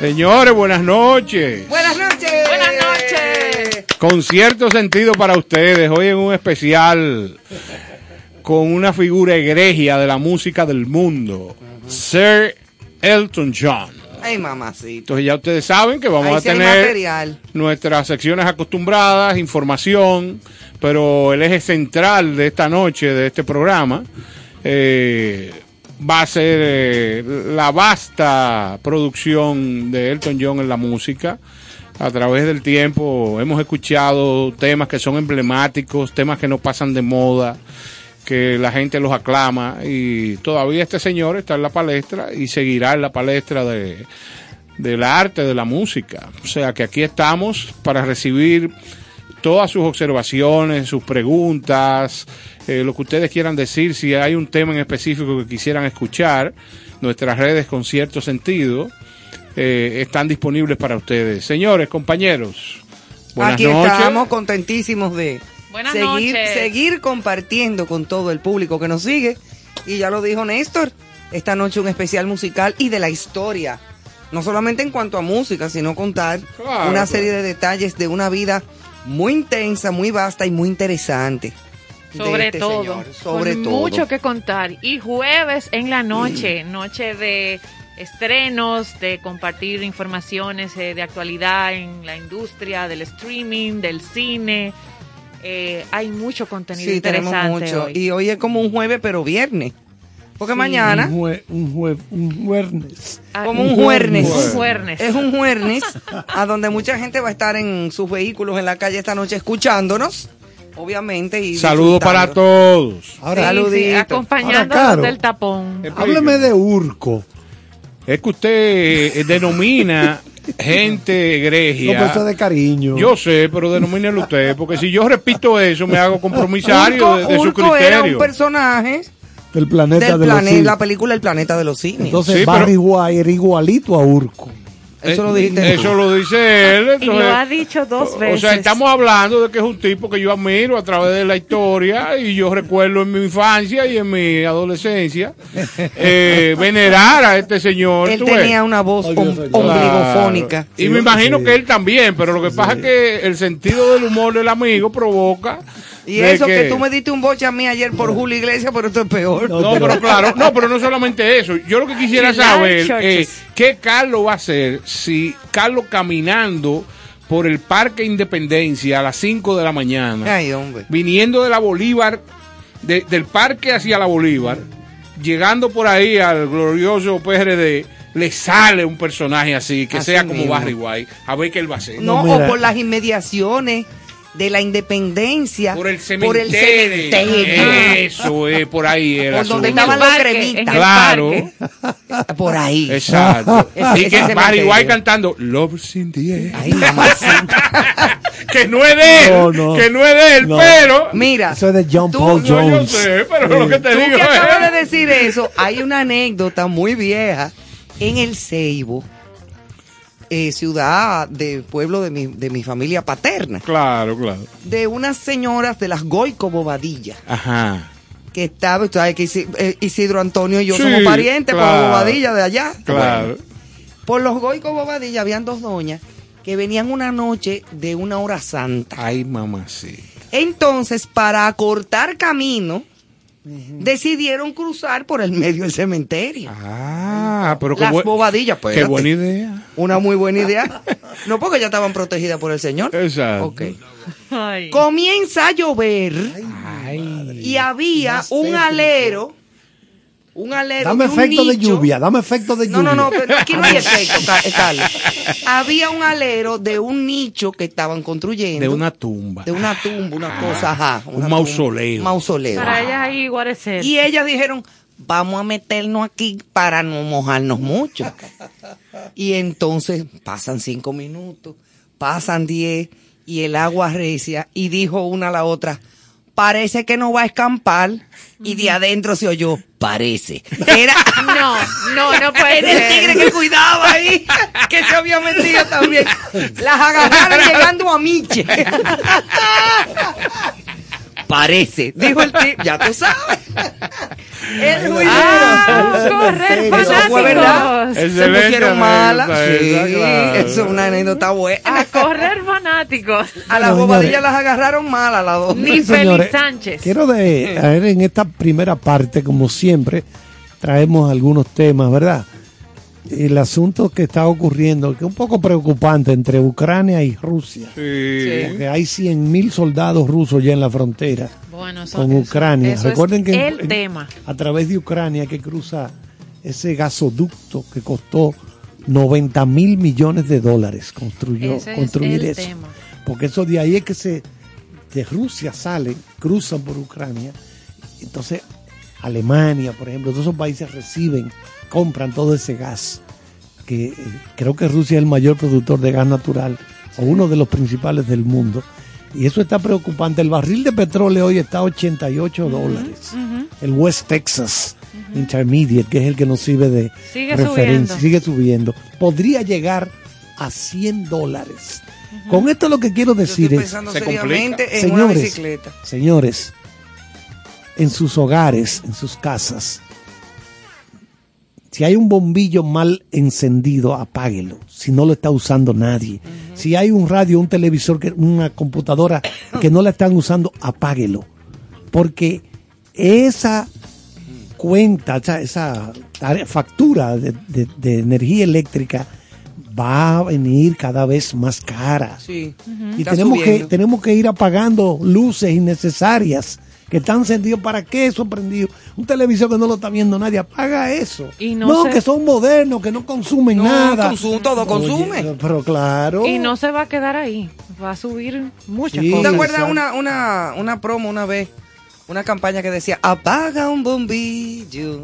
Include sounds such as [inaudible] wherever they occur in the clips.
Señores, buenas noches. Buenas noches. Buenas noches. Con cierto sentido para ustedes, hoy en un especial con una figura egregia de la música del mundo, Sir Elton John. Ay, mamacito. Entonces ya ustedes saben que vamos Ahí a sí tener material. nuestras secciones acostumbradas, información, pero el eje central de esta noche, de este programa, eh, va a ser eh, la vasta producción de Elton John en la música. A través del tiempo hemos escuchado temas que son emblemáticos, temas que no pasan de moda, que la gente los aclama y todavía este señor está en la palestra y seguirá en la palestra de, del arte, de la música. O sea que aquí estamos para recibir todas sus observaciones, sus preguntas, eh, lo que ustedes quieran decir, si hay un tema en específico que quisieran escuchar, nuestras redes con cierto sentido eh, están disponibles para ustedes. Señores, compañeros, buenas Aquí noches. estamos contentísimos de Buenas seguir, noches. seguir compartiendo con todo el público que nos sigue. Y ya lo dijo Néstor, esta noche un especial musical y de la historia. No solamente en cuanto a música, sino contar Claro, una claro. serie de detalles de una vida muy intensa, muy vasta y muy interesante. Sobre este todo, señor, sobre con todo. mucho que contar. Y jueves en la noche, [clears throat] noche de estrenos, de compartir informaciones eh, de actualidad en la industria del streaming, del cine. Eh, hay mucho contenido Sí, tenemos mucho. hoy. Y hoy es como un jueves, pero viernes. Porque Sí. mañana, Un, jue, un, jue, un jueves. Ah, como un jueves. Un jueves. Es un jueves a donde mucha gente va a estar en sus vehículos en la calle esta noche escuchándonos, obviamente. Y Saludos para todos. Ahora, Sí, sí, acompañándonos Ahora, Caro. del tapón. hábleme de Urco. Es que usted eh, denomina [laughs] gente No egregia. pensé de cariño. Yo sé, pero denomínelo usted, porque si yo repito eso, me hago compromisario Urco, de, de su Urco era un criterio. personaje del planeta del de los simios. la película El planeta de los simios. Entonces Sí, Barry pero- White era igualito a Urco. eso Eh, lo dijiste. tú. Eso lo dice él. Y lo ha dicho dos veces. O sea, estamos hablando de que es un tipo que yo admiro a través de la historia y yo recuerdo en mi infancia y en mi adolescencia [laughs] eh, venerar a este señor. Él ves. tenía una voz om- señor. ombligofónica. Y Sí, me imagino sí. que él también, pero lo que pasa es que el sentido del humor del amigo provoca. Y de eso que... tú me diste un boche a mí ayer por Julio Iglesias, pero esto es peor. No, No, pero claro, [laughs] no, pero no solamente eso. Yo lo que quisiera saber churches. es qué Carlos va a hacer si Carlos caminando por el Parque Independencia a las 5 de la mañana, Ay, hombre. viniendo de la Bolívar, de- del parque hacia la Bolívar, llegando por ahí al glorioso PRD, le sale un personaje así, que Así sea como mismo. Barry White, a ver qué él va a hacer. No, o por las inmediaciones de la independencia. Por el Por cementerio. el cementerio. Eso es, por ahí el Por donde estaban los el Claro. parque. Por ahí. Exacto. [laughs] Ese- y que Barry. White cantando Love in the air. Ay, mamacita. [laughs] que no es de él, No, no. que no es de él, No. pero Mira. Eso es de John tú- Paul no, yo Jones. sé, pero lo que te Tú digo que acabas es de decir eso, hay una anécdota muy vieja en el Ceibo, eh, ciudad de pueblo de mi, de mi familia paterna, Claro, claro. de unas señoras de las Goico Bobadilla, Ajá. que estaba, sabes que eh, Isidro Antonio y yo Sí, somos parientes por claro. Bobadilla de allá. Claro. Bueno, por los Goico Bobadilla habían dos doñas que venían una noche de una hora santa. Ay, mamá, sí. Entonces, para acortar camino, decidieron cruzar por el medio del cementerio. Ah, pero qué, Las buen- bobadillas, pues. qué buena idea. Una muy buena idea. [laughs] No porque ya estaban protegidas por el Señor. Exacto. Ok. Ay. Comienza a llover Ay. y había un alero. Un alero. Dame y un efecto de nicho. lluvia, dame efecto de No, lluvia. no, no, pero aquí no hay [laughs] efecto, eh, Carlos. Había un alero de un nicho que estaban construyendo. De una tumba. de una tumba, una cosa, ajá. Un una mausoleo. tumba, mausoleo. Para ellas ahí guarecer. Y ellas dijeron, vamos a meternos aquí para no mojarnos mucho. Y entonces pasan cinco minutos, pasan diez y el agua recia y dijo una a la otra, parece que no va a escampar. Y de adentro se oyó, parece. Era, [laughs] No, no, no [laughs] puede era el tigre ser. que cuidaba ahí, que se había metido también. Las agarraron llegando a Miche. [laughs] Parece, dijo el tigre, ya tú sabes. [laughs] El juidero. Ah, correr, Eso Eso fue verdad. fanáticos. Se pusieron malas. anécdota Sí, claro. eso es una anécdota buena. A correr, fanáticos. A las Bueno, bobadillas las agarraron mal a las dos. Ni Félix Sánchez. Quiero de, a ver, en esta primera parte, como siempre, traemos algunos temas, ¿verdad? El asunto que está ocurriendo, que es un poco preocupante entre Ucrania y Rusia. Sí. Porque hay 100 mil soldados rusos ya en la frontera Bueno, eso- con Ucrania. eso Recuerden que en- el en- tema. a través de Ucrania que cruza ese gasoducto que costó 90 mil millones de dólares construyó, Ese es construir el eso. tema. Porque eso de ahí es que se de Rusia salen, cruzan por Ucrania. Entonces, Alemania, por ejemplo, todos esos países reciben, compran todo ese gas. Que eh, creo que Rusia es el mayor productor de gas natural o uno de los principales del mundo. Y eso está preocupante. El barril de petróleo hoy está a 88 dólares. El West Texas Intermediate, que es el que nos sirve de Sigue referencia, subiendo. sigue subiendo. Podría llegar a 100 dólares. Con esto lo que quiero decir es, Se seriamente en una señores, bicicleta. señores, en sus hogares, en sus casas, si hay un bombillo mal encendido, apáguelo. Si no lo está usando nadie. Si hay un radio, un televisor, una computadora que no la están usando, apáguelo. Porque esa cuenta, esa, factura de, de- de energía eléctrica va a venir cada vez más cara. Sí. Y Está tenemos que, tenemos que ir apagando luces innecesarias que están encendidos. ¿Para qué eso prendido? Un televisor que no lo está viendo nadie, apaga eso. Y no se- que son modernos, que no consumen No, nada. consume- todo consume. Oye, pero claro. Y no se va a quedar ahí. Va a subir muchas Sí. ¿Tú te cosas. acuerdas una, una, una promo una vez? Una campaña que decía, apaga un bombillo.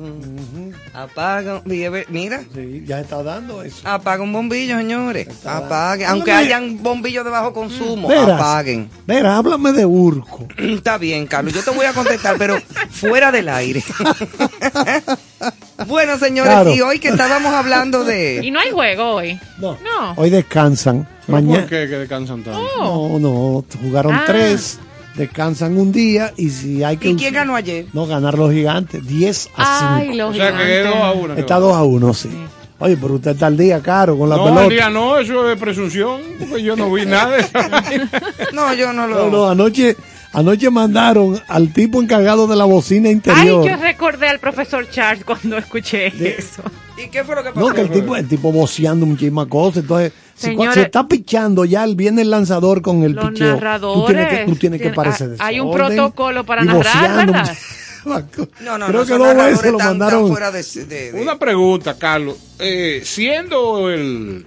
Apaga un... Mira, Mira, Sí, ya está dando eso. apaga un bombillo, señores. Apaguen. Aunque Háblame. hayan bombillos de bajo consumo, Veras, apaguen. Mira, háblame de Urco. [clears throat] Está bien, Carlos. Yo te voy a contestar, pero fuera del aire. [laughs] bueno, señores, Claro. y hoy que estábamos hablando Y de... no hay juego hoy. No. No. Hoy descansan. ¿Pero Mañana. ¿Por qué que descansan tanto? Oh. No, no, jugaron Ah. tres, descansan un día y si hay que... ¿Y quién ganó ayer? No, ganar los gigantes, 10 a 5. Ay, los O sea que es gigantes. 2 a 1. Está 2 a 1, sí. Oye, pero usted está al día, caro, con la No, pelota. el día no, eso es presunción, porque yo no vi nada de eso. [laughs] No, yo no No, lo... no, anoche, anoche mandaron al tipo encargado de la bocina Ay, interior. yo recordé al profesor Charles cuando escuché eso. ¿Y qué fue lo que pasó? no, que el tipo, el tipo voceando muchísimas cosas. Entonces, Señores, se está pichando ya, el viene el lanzador con el Los picheo. narradores. Tú tienes que, tú tienes que parecer ah, hay un protocolo para narrar, ¿verdad? No, no, Creo no, que dos veces lo mandaron. fuera de, de- de- Una pregunta, Carlos. Eh, siendo el,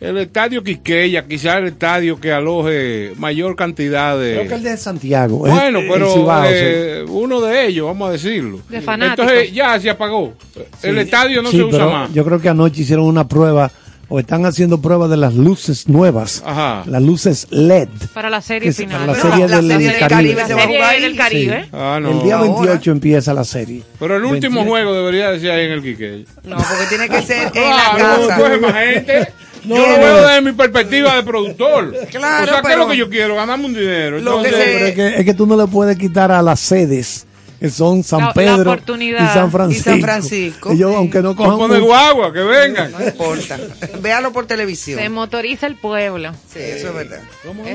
el estadio Quiqueya, quizás el estadio que aloje mayor cantidad de... Creo que el de Santiago. Bueno, el pero Cibao, sí. eh, uno de ellos, vamos a decirlo. De fanáticos. Entonces ya se apagó. El estadio no Sí, se usa más. Yo creo que anoche hicieron una prueba o están haciendo prueba de las luces nuevas, Ajá. las luces LED. Para la serie es final. para la Pero serie la del, serie del del Caribe. Caribe La se va a serie jugar ahí. del Caribe. Sí. Ah, no. El día Ahora. 28 empieza la serie. Pero el último 28. juego debería de ser ahí en el Quiqueya. No, porque tiene que [laughs] ser en la Claro, casa. más gente. No, yo lo veo desde mi perspectiva de productor. [laughs] Claro, o sea, ¿qué es lo que yo quiero? Ganarme un dinero. Lo que Entonces, se- Pero es que, es que tú no le puedes quitar a las sedes que son San La- la Pedro y. San Francisco. Y San Francisco. Ellos, aunque no cojan de mucho- guagua, que vengan. No importa. Véalo por televisión. Se motoriza el pueblo. Sí, eso es verdad.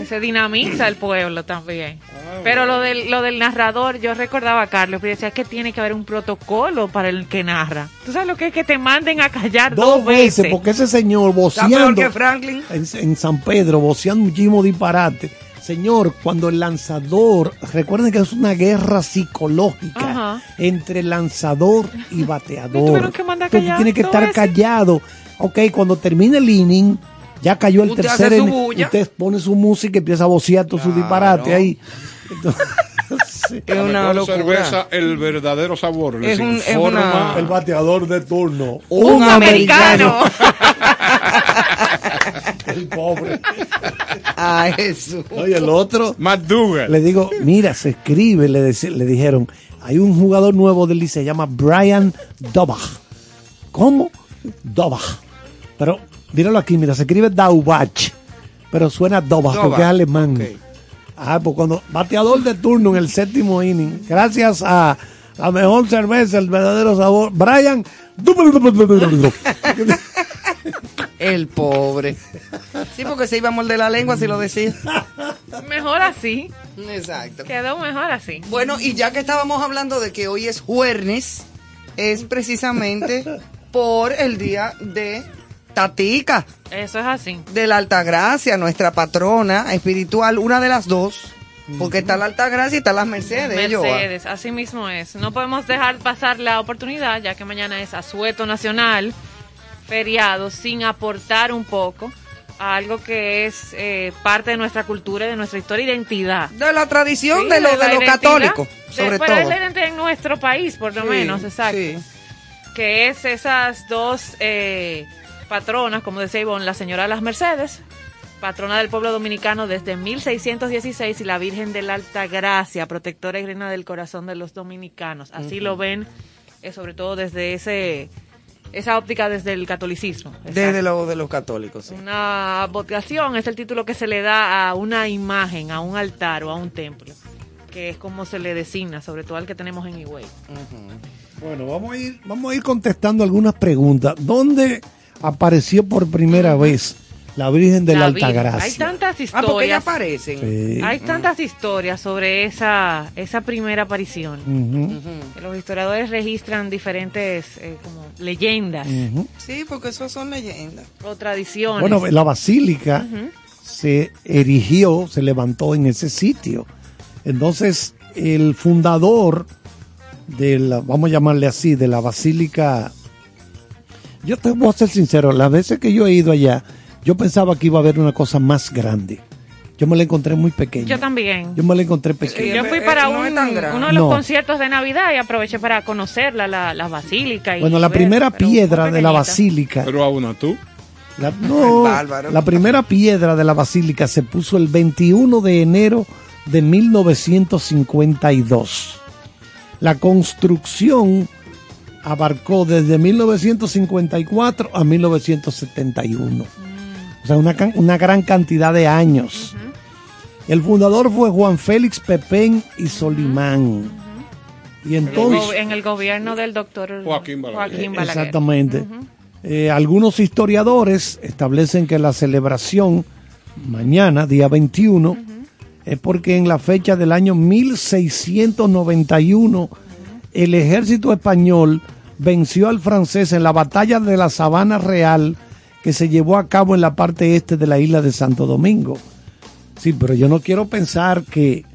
Se dinamiza el pueblo también. Ah, Pero lo del, lo del narrador, yo recordaba a Carlos, pero decía que tiene que haber un protocolo para el que narra. ¿Tú sabes lo que es que te manden a callar dos, dos veces, porque ese señor voceando que Franklin. en, en San Pedro, voceando muchísimo disparate. Señor, cuando el lanzador, recuerden que es una guerra psicológica Ajá. entre lanzador y [laughs] bateador. que tú tienes que estar callado. Ok, cuando termine el inning, ya cayó el Usted tercer su inning, usted pone su música y empieza a vocear todo su Claro. disparate ahí. Entonces, [laughs] sí. Es una cerveza, el verdadero sabor. Les Es un- es informa- una- el bateador de turno. Un americano. [laughs] El pobre. [laughs] Ay, Jesús. Oye, el otro. Dugan. Le digo, mira, se escribe, le, dijeron, hay un jugador nuevo del Licey, se llama Brian Dobach. ¿Cómo? Dobach. Pero, míralo aquí, mira, se escribe Daubach, pero suena Dobach, Dobach, porque es alemán. ok. Ah, pues cuando bateador de turno en el séptimo inning, gracias a La mejor cerveza, el verdadero sabor. Brian. [laughs] El pobre. Sí, porque se iba a morder la lengua si lo decía. Mejor así. Exacto. Quedó mejor así. Bueno, y ya que estábamos hablando de que hoy es jueves, es precisamente por el día de Tatica, Eso es así. de la Altagracia, nuestra patrona espiritual, una de las dos, porque está la Altagracia y está las Mercedes. Joa. Mercedes, así mismo es. No podemos dejar pasar la oportunidad, ya que mañana es asueto nacional, feriado, sin aportar un poco a algo que es eh, parte de nuestra cultura y de nuestra historia, identidad. De la tradición Sí, de, los de de- sobre pero es todo. la identidad en nuestro país, por lo Sí, menos, exacto. sí. Que es esas dos eh, patronas, como decía Ivonne, la señora de las Mercedes, patrona del pueblo dominicano desde 1616, y la Virgen de la Alta Gracia, protectora y reina del corazón de los dominicanos. Así lo ven, eh, sobre todo desde ese esa óptica desde el catolicismo. Desde lo de los católicos, sí. Una vocación es el título que se le da a una imagen, a un altar o a un templo, que es como se le designa, sobre todo al que tenemos en Higüey. Bueno, vamos a ir, vamos a ir contestando algunas preguntas. ¿Dónde apareció por primera vez la Virgen de la, Virgen. Altagracia? Hay tantas Ah, porque ya historias. aparecen. Sí. hay tantas historias sobre esa, esa primera aparición. Los historiadores registran diferentes eh, como leyendas. Sí, porque esos son leyendas. o tradiciones. Bueno, la basílica se erigió, se levantó en ese sitio. Entonces, el fundador de la, vamos a llamarle así, de la basílica, yo te voy a ser sincero, las veces que yo he ido allá, yo pensaba que iba a haber una cosa más grande. Yo me la encontré muy pequeña. Yo también. Yo me la encontré pequeña. Yo fui Eh, para un- grande. uno de los No. conciertos de Navidad y aproveché para conocerla, la, la basílica. Y Bueno, la ver, primera piedra de la basílica, Pero a una tú. la, [laughs] no, Bárbaro. la primera piedra de la basílica se puso el 21 de enero de 1952. La construcción abarcó desde 1954 a 1971. O sea, una, una gran cantidad de años. El fundador fue Juan Félix Pepén y Solimán. Y En el entonces... en el gobierno del doctor Joaquín Balaguer. Joaquín Balaguer. Exactamente. Eh, algunos historiadores establecen que la celebración mañana, día 21, es porque en la fecha del año 1691 el ejército español venció al francés en la batalla de la Sabana Real que se llevó a cabo en la parte este de la isla de Santo Domingo. Sí, pero yo no quiero pensar que,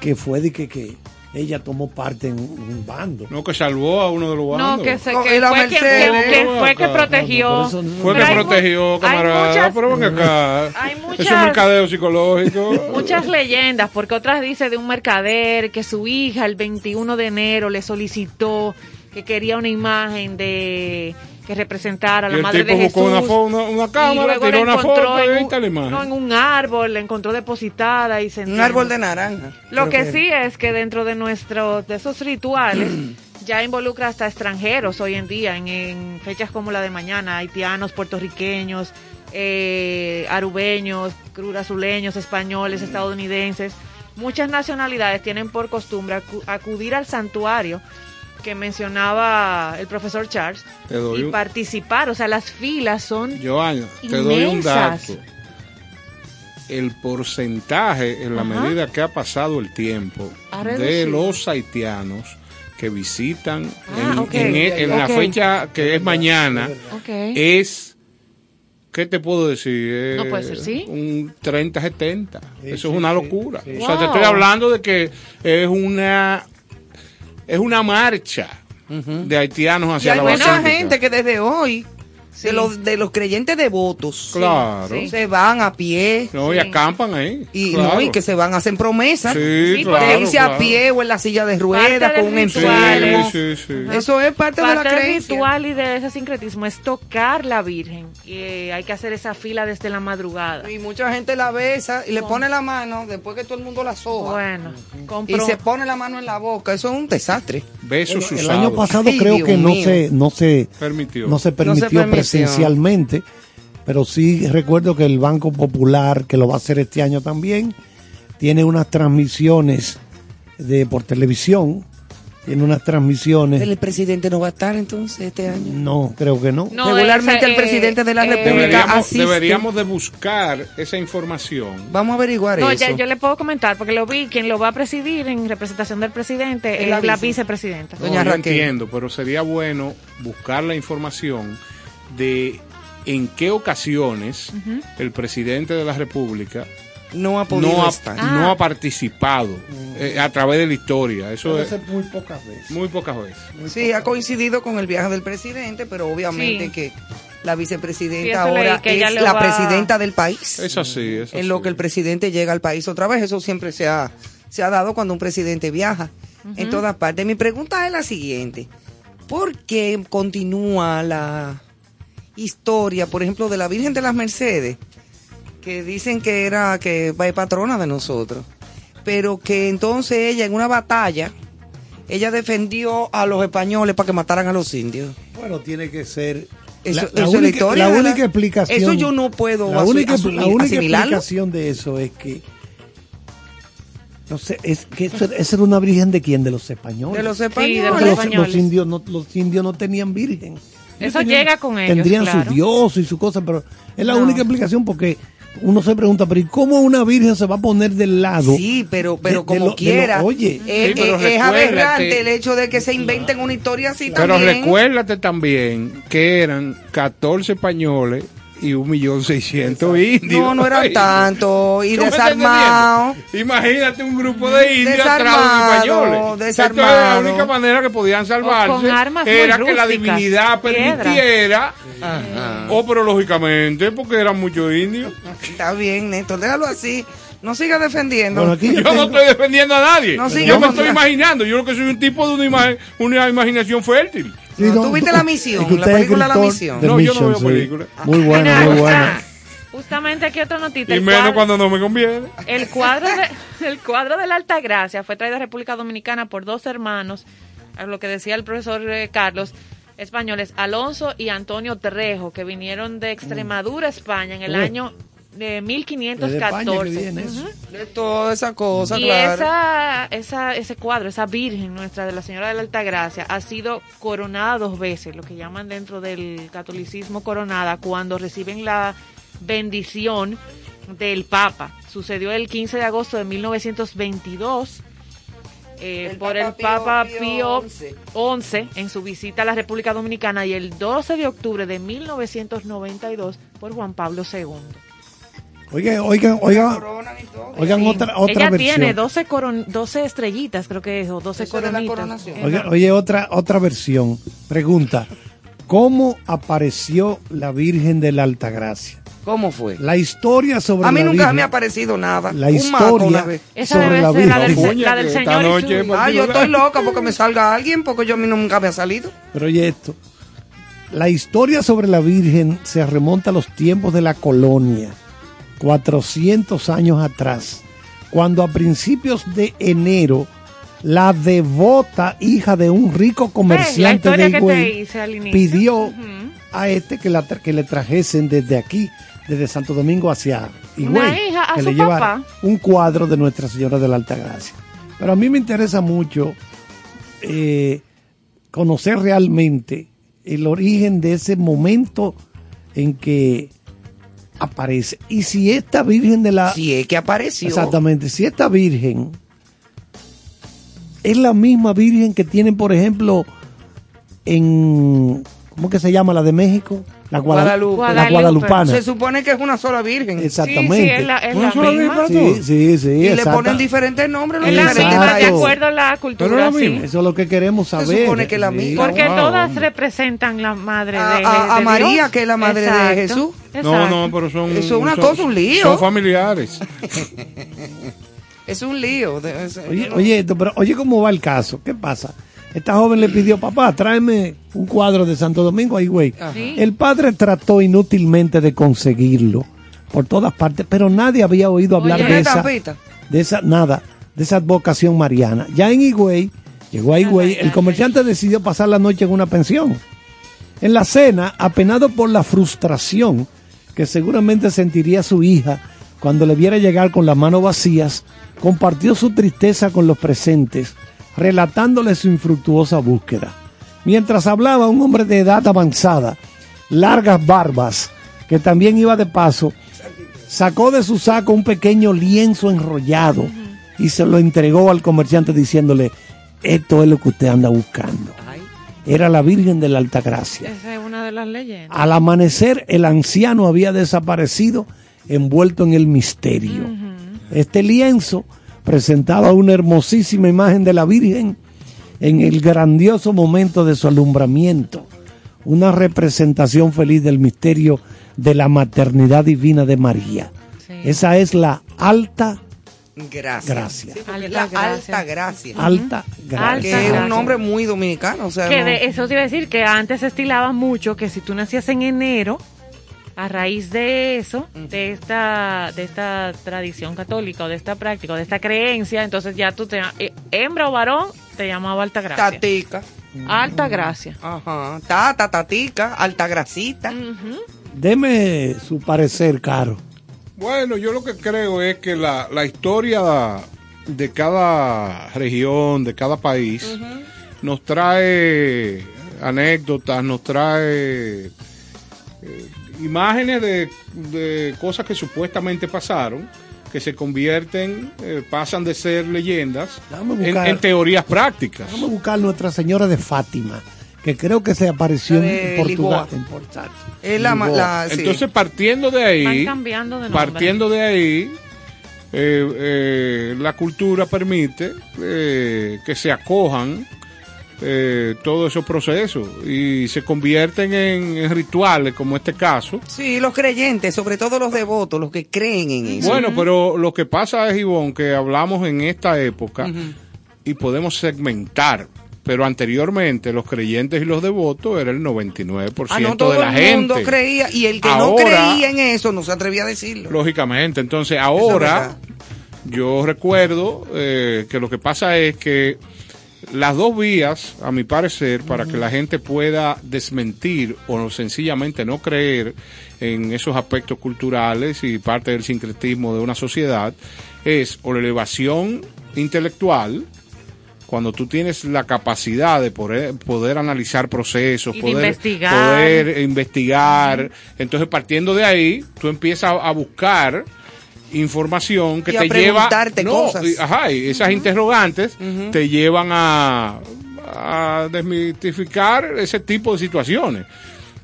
que fue de que, que ella tomó parte en un bando. No, que salvó a uno de los No, bandos. que, se, que la fue, quien, Mercedes. que- que fue que protegió. No, no- Fue que protegió, hay camarada. muchas- pero ven acá. Hay muchas- es un mercadeo psicológico. Muchas leyendas, porque otras dice de un mercader que su hija el 21 de enero le solicitó que quería una imagen de que representara a la Y el madre tipo de buscó Jesús. una, una, cámara, luego tiró la una foto en un, no, en un árbol, la encontró depositada y se Un árbol de naranja. Lo que sí es que dentro de nuestros de esos rituales [clears throat] ya involucra hasta extranjeros hoy en día, en, en fechas como la de mañana, haitianos, puertorriqueños, eh, arubeños, crurazuleños, españoles, estadounidenses. Muchas nacionalidades tienen por costumbre acu- acudir al santuario que mencionaba el profesor Charles Te doy y un- participar. O sea, las filas son Joana, te doy un Inmensas. dato. El porcentaje en la Ajá. medida que ha pasado el tiempo de los haitianos que visitan Ah, en, ok. en e- en la fecha que es mañana es ¿qué te puedo decir? Eh, No puede ser, ¿sí? Un 30-70. Sí, Eso sí, es una locura. sí. O sea, te estoy hablando de que es una es una marcha de haitianos Y hacia hay la mucha basílica. gente que desde hoy, Sí. de, los, de los creyentes devotos, Claro. Sí. se van a pie No, y acampan ahí. y, claro. no, y que se van a hacer promesas Sí, Sí, claro. de irse a claro. pie o en la silla de Parte ruedas con un enfermo. sí, sí. Eso es parte, de la Parte del creencia. ritual y de ese sincretismo es tocar la Virgen. Y eh, hay que hacer esa fila desde la madrugada. Y mucha gente la besa y le pone la mano después que todo el mundo la soba. Bueno, y compro. se pone la mano en la boca. Eso es un desastre. Besos El usados. año pasado creo Dios que no mío. se, no se, Permitió. no se permitió permitió. Presencialmente, pero sí recuerdo que el Banco Popular, que lo va a hacer este año también, tiene unas transmisiones de por televisión tiene unas transmisiones. El presidente no va a estar entonces este año. No, creo que no. No, Regularmente el presidente de la República Deberíamos, asiste. deberíamos de buscar esa información. Vamos a averiguar No, eso. ya, yo le puedo comentar, porque lo vi, quien lo va a presidir en representación del presidente Es la la, vice. vicepresidenta. No, Doña yo Raquel. entiendo, pero sería bueno buscar la información de en qué ocasiones el presidente de la República No ha podido no ha, estar. Ah. ha participado eh, a través de la historia. Eso es muy pocas veces. muy pocas veces. Sí, ha coincidido con el viaje del presidente, pero obviamente Sí. que la vicepresidenta ahora es la va- presidenta del país. Es así, es en lo así. que el presidente llega al país otra vez. Eso siempre se ha, se ha dado cuando un presidente viaja en todas partes. Mi pregunta es la siguiente. ¿Por qué continúa la historia, por ejemplo, de la Virgen de las Mercedes? Que dicen que era que va patrona de nosotros. Pero que entonces ella en una batalla, ella defendió a los españoles para que mataran a los indios. Bueno, tiene que ser. Eso- la, eso la es la única, historia, única explicación. Eso yo no puedo la única, asumir- la única explicación de eso es que. No sé, es que eso, esa era una virgen de quién? De los españoles. De los españoles. los los, españoles. los indios no, los indios no tenían virgen. Eso Tenían- llega con ellos, Tendrían claro. su dios y su cosa, pero es la No. única explicación porque uno se pregunta, pero ¿y cómo una virgen se va a poner del lado? Sí, pero, pero de- como lo- de lo- quiera. oye. eh, Sí, pero eh, es aberrante el hecho de que se inventen una historia así Pero también. recuérdate también que eran 14 españoles y un millón seiscientos indios. No, no eran tanto. Y ¿Tú me estás desarmados. Imagínate un grupo de indios atrás de Desarmado, españoles. desarmado. Entonces, la única manera que podían salvarse era que la divinidad permitiera, Ajá. o pero lógicamente, porque eran muchos indios. Está bien, Néstor, déjalo así. No siga defendiendo. Bueno, aquí Yo yo no estoy defendiendo a nadie. No, sí, yo me no- estoy imaginando. Yo lo que soy un tipo de una, una imaginación fértil. Sí, No, no, ¿tú viste tú- la misión? La película La Misión. No, yo no veo sí. películas. Muy buena, Mira, muy buena. Justamente aquí otra notita. Y menos cuadro- cuando no me conviene. El cuadro, de, [laughs] el cuadro de la Alta Gracia fue traído a República Dominicana por dos hermanos, a lo que decía el profesor eh, Carlos, españoles, Alonso y Antonio Terrejo, que vinieron de Extremadura, España, en el Uh. año de Desde 1514. España que viene eso. Ujú. De toda esa cosa, Y claro. esa, esa, ese cuadro, esa Virgen nuestra de la Señora de la Alta Gracia, ha sido coronada dos veces, lo que llaman dentro del catolicismo coronada, cuando reciben la bendición del Papa. Sucedió el 15 de agosto de 1922 eh, El por Papa el Papa Pío Pío XI en su visita a la República Dominicana y el 12 de octubre de 1992 por Juan Pablo II. Oigan, oigan, oigan, oigan Sí. otra, otra Ella versión. tiene 12, coron 12 estrellitas, creo que es, o 12 Eso es de la coronitas. Oye, oye, otra, otra versión. Pregunta, ¿cómo apareció la Virgen de la Altagracia? ¿Cómo fue? La historia sobre A mí la nunca Virgen, me ha parecido nada. la Un historia. Esa sobre debe la ser la Virgen. del, Coña, la del Señor y su- Ah, yo estoy [laughs] loca porque me salga alguien porque yo a mí nunca me ha salido. Pero oye esto, la historia sobre la Virgen se remonta a los tiempos de la colonia, 400 años atrás, cuando a principios de enero la devota hija de un rico comerciante de Higüey pidió a este que, la que le trajesen desde aquí, desde Santo Domingo hacia Higüey, que le llevara papá. un cuadro de Nuestra Señora de la Alta Gracia. Pero a mí me interesa mucho eh, conocer realmente el origen de ese momento en que aparece. Y si esta Virgen de la... Si es que apareció. Exactamente, si esta Virgen es la misma Virgen que tienen, por ejemplo, en... ¿Cómo que se llama la de México? La, Guada- Guadalupe. la. Guadalupana. Se supone que es una sola virgen. Exactamente. Sí, sí, es la, es ¿Una la sola misma. Sí, sí, sí, y le exacta. ponen diferentes nombres los Es la Exacto. misma, de diferentes acuerdo a la cultura, Pero es la sí. misma. Eso es lo que queremos Se saber. supone que es la Sí. misma. Porque Wow, todas representan la madre A- de, a- a de María, Dios. que es la madre de Exacto, Jesús. No, exacto. no, pero son. Eso es una son- cosa, un lío. Son familiares. [laughs] Es un lío. de- es- Oye, oye, pero oye cómo va el caso. ¿Qué pasa? Esta joven le pidió, papá, tráeme un cuadro de Santo Domingo ahí, güey. Sí. El padre trató inútilmente de conseguirlo por todas partes, pero nadie había oído hablar Oye, de ¿Tiene esa, estampita? de esa, nada, de esa advocación mariana. Ya en Higüey, llegó a Higüey, el comerciante decidió pasar la noche en una pensión. En la cena, apenado por la frustración que seguramente sentiría su hija cuando le viera llegar con las manos vacías, compartió su tristeza con los presentes, relatándole su infructuosa búsqueda. Mientras hablaba un hombre de edad avanzada, largas barbas, que también iba de paso, sacó de su saco un pequeño lienzo enrollado y se lo entregó al comerciante diciéndole, esto es lo que usted anda buscando. Era la Virgen de la Alta Gracia. Esa es una de las leyendas. Al amanecer, el anciano había desaparecido envuelto en el misterio. Este lienzo presentaba una hermosísima imagen de la Virgen en el grandioso momento de su alumbramiento, una representación feliz del misterio de la maternidad divina de María. Sí. Esa es la alta. Sí, es Alta la gracia. alta gracia. alta gracia. que es un gracia. nombre muy dominicano. O sea, Que no- de eso te iba a decir que antes se estilaba mucho que si tú nacías en enero, a raíz de eso, de esta, de esta tradición católica o de esta práctica o de esta creencia, entonces ya tú te eh, hembra o varón te llamaba alta gracia. tatica. Alta gracia. Ajá. Tata, tatica, alta grasita. Ujú. Deme su parecer, Caro. Bueno, yo lo que creo es que la, la historia de cada región, de cada país, nos trae anécdotas, nos trae eh, imágenes de, de cosas que supuestamente pasaron, que se convierten, eh, pasan de ser leyendas en, teorías prácticas. Vamos a buscar Nuestra Señora de Fátima, que creo que se apareció en Portugal. En Portugal. Es la, la- sí. Entonces, partiendo de ahí, Van cambiando de partiendo de ahí, eh, eh, la cultura permite eh, que se acojan eh, todos esos procesos y se convierten en, en rituales, como este caso. Sí, los creyentes, sobre todo los devotos, los que creen en eso. Bueno, pero lo que pasa es, Ivonne, que hablamos en esta época y podemos segmentar. Pero anteriormente los creyentes y los devotos era el 99% Ah, no, todo de la el mundo gente. creía y el que no creía en eso no se atrevía a decirlo. Lógicamente, entonces es ahora yo recuerdo eh, que lo que pasa es que las dos vías, a mi parecer, para que la gente pueda desmentir o sencillamente no creer en esos aspectos culturales y parte del sincretismo de una sociedad, es o la elevación intelectual, cuando tú tienes la capacidad de poder, poder analizar procesos, poder investigar. poder investigar, entonces partiendo de ahí, tú empiezas a buscar información que Y a te lleva preguntarte cosas. ajá, y esas interrogantes te llevan a, a desmitificar ese tipo de situaciones.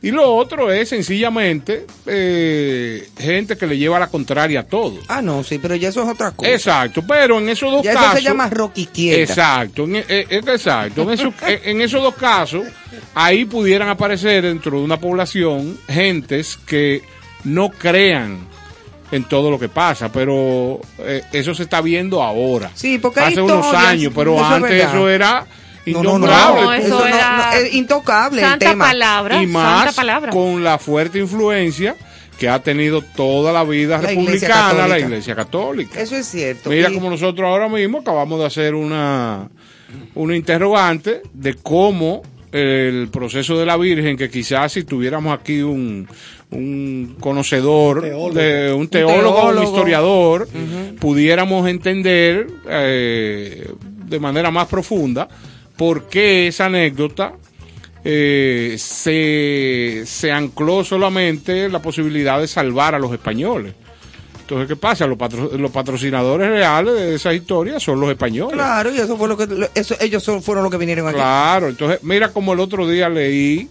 Y lo otro es sencillamente eh, gente que le lleva la contraria a todo. Ah, no, sí, pero ya eso es otra cosa. Exacto, pero en esos dos ya eso casos. se llama Rocky quieta. Exacto, en, eh, eh, exacto. En esos dos casos, ahí pudieran aparecer dentro de una población gentes que no crean en todo lo que pasa, pero eh, eso se está viendo ahora. Sí, porque hace unos años, pero eso antes eso era No, no, no, innombrable. No, eso era es intocable el Santa tema. palabra, y más santa palabra. con la fuerte influencia que ha tenido toda la vida La Iglesia republicana la. Iglesia Católica. Eso es cierto. Mira Y- como nosotros ahora mismo acabamos de hacer una, una interrogante de cómo el proceso de la Virgen, que quizás si tuviéramos aquí un, un conocedor, Teólogo. de, un teólogo, un teólogo. historiador, pudiéramos entender eh, de manera más profunda por qué esa anécdota eh, se, se ancló solamente en la posibilidad de salvar a los españoles. Entonces, ¿qué pasa? Los, patro- los patrocinadores reales de esa historia son los españoles. Claro, y eso fue lo que eso, ellos son- fueron los que vinieron aquí. Claro, entonces mira como el otro día leí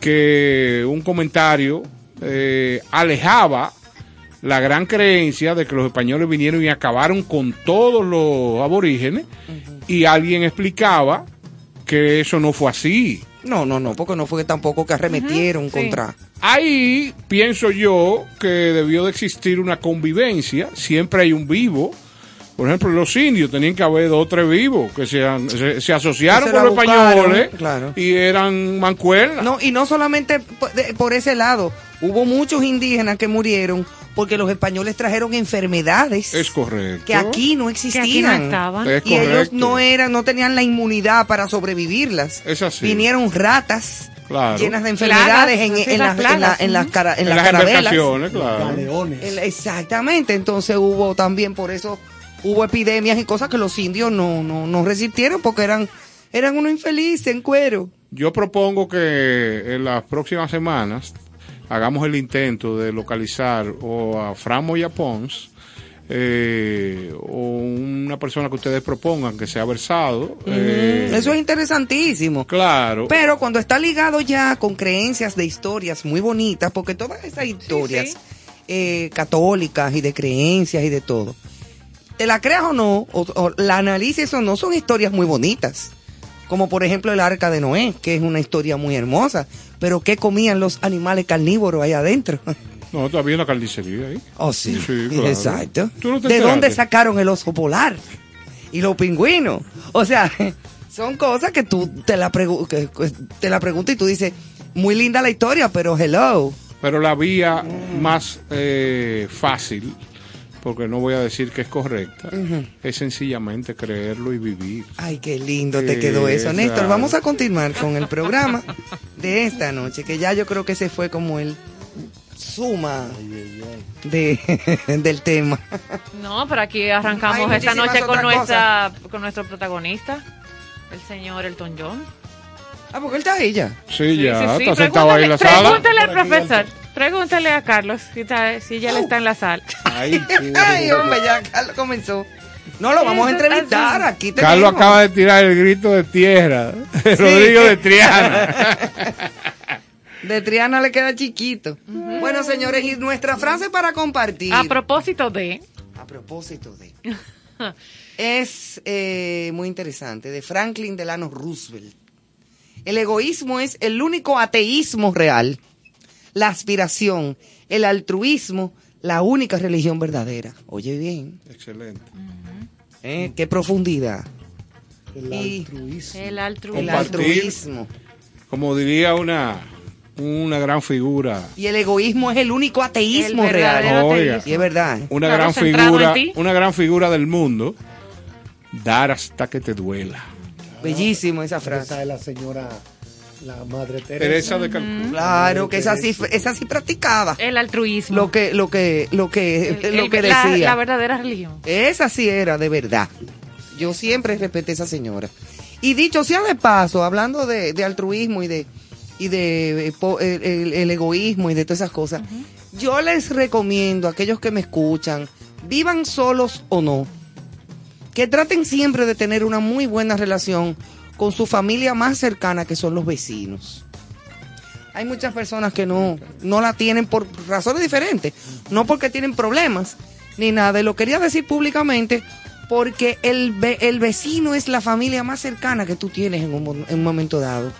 que un comentario eh, alejaba la gran creencia de que los españoles vinieron y acabaron con todos los aborígenes y alguien explicaba que eso no fue así. No, no, no, porque no fue tampoco que arremetieron sí. contra. Ahí pienso yo que debió de existir una convivencia, siempre hay un vivo. Por ejemplo, los indios tenían que haber dos o tres vivos que se, han- se, se asociaron Que se con los buscaron, españoles claro. y eran mancuernas. No, y no solamente por ese lado, hubo muchos indígenas que murieron porque los españoles trajeron enfermedades Es correcto. que aquí no que existían. aquí no estaban. Es y ellos no eran, no tenían la inmunidad para sobrevivirlas. Es así. Vinieron ratas Claro. llenas de enfermedades en, en las, las en, la- plagas, en las, cara- en En las las carabelas. claro. Exactamente, entonces hubo también por eso hubo epidemias y cosas que los indios no, no, no resistieron porque eran, eran unos infelices en cuero. Yo propongo que en las próximas semanas hagamos el intento de localizar o a Framo y a Pons eh, o una persona que ustedes propongan que sea versado. eh, Eso es interesantísimo. Claro. Pero cuando está ligado ya con creencias de historias muy bonitas, porque todas esas historias sí. eh, católicas y de creencias y de todo, te la creas o no, o, o la analices o no, son historias muy bonitas. Como por ejemplo el arca de Noé, que es una historia muy hermosa. Pero ¿qué comían los animales carnívoros ahí adentro? [laughs] No, todavía hay una carnicería ahí. Oh, sí. Sí, claro. Exacto. ¿Tú no te ¿De dónde sacaron el oso polar? Y los pingüinos. O sea, [laughs] son cosas que tú te la, pregu- que- te la preguntas y tú dices, muy linda la historia, pero hello. Pero la vía más eh, fácil, porque no voy a decir que es correcta, es sencillamente creerlo y vivir. Ay, qué lindo te quedó eso. Exacto. Néstor, vamos a continuar con el programa de esta noche, que ya yo creo que se fue como el suma de, [laughs] del tema. No, pero aquí arrancamos esta noche con nuestra con nuestro protagonista, el señor Elton John. Ah, porque él está ahí ya. Sí, ya, Sí, sí, está sentado ahí en la sala. Pregúntale al profesor, pregúntale a Carlos si, está- si ya él está en la sala. Ay, [laughs] Ay, hombre, ya Carlos comenzó. No, lo vamos a entrevistar aquí. Carlos acaba de tirar el grito de tierra. [laughs] Rodrigo de Triana. [laughs] De Triana le queda chiquito. Bueno, señores, y nuestra frase para compartir. A propósito de, A propósito de. es eh, muy interesante, de Franklin Delano Roosevelt. El egoísmo es el único ateísmo real. La aspiración, el altruismo, la única religión verdadera. Oye bien, Excelente. ¿eh? qué profundidad. El Y- altruismo. el altruismo. Como diría una, una gran figura, Y el egoísmo es el único ateísmo El real. Oiga. ateísmo. Y es verdad. una Claro, gran figura, una gran figura del mundo, dar hasta que te duela. Bellísimo esa Esa frase. es la señora, la madre Teresa. Teresa de Calcuta. Claro, que esa sí, esa sí practicaba. El altruismo. Lo que, lo que, lo que, El- lo el- que la- decía. La, verdadera religión. Esa sí era de verdad. Yo siempre respeté a esa señora. Y dicho sea de paso, hablando de, de altruismo y de y de eh, po- el, el- el egoísmo y de todas esas cosas, yo les recomiendo a aquellos que me escuchan, vivan solos o no, que traten siempre de tener una muy buena relación con su familia más cercana, que son los vecinos. Hay muchas personas que no, no la tienen por razones diferentes, no porque tienen problemas ni nada. Y lo quería decir públicamente porque el, el vecino es la familia más cercana que tú tienes en un, mo- en un momento dado,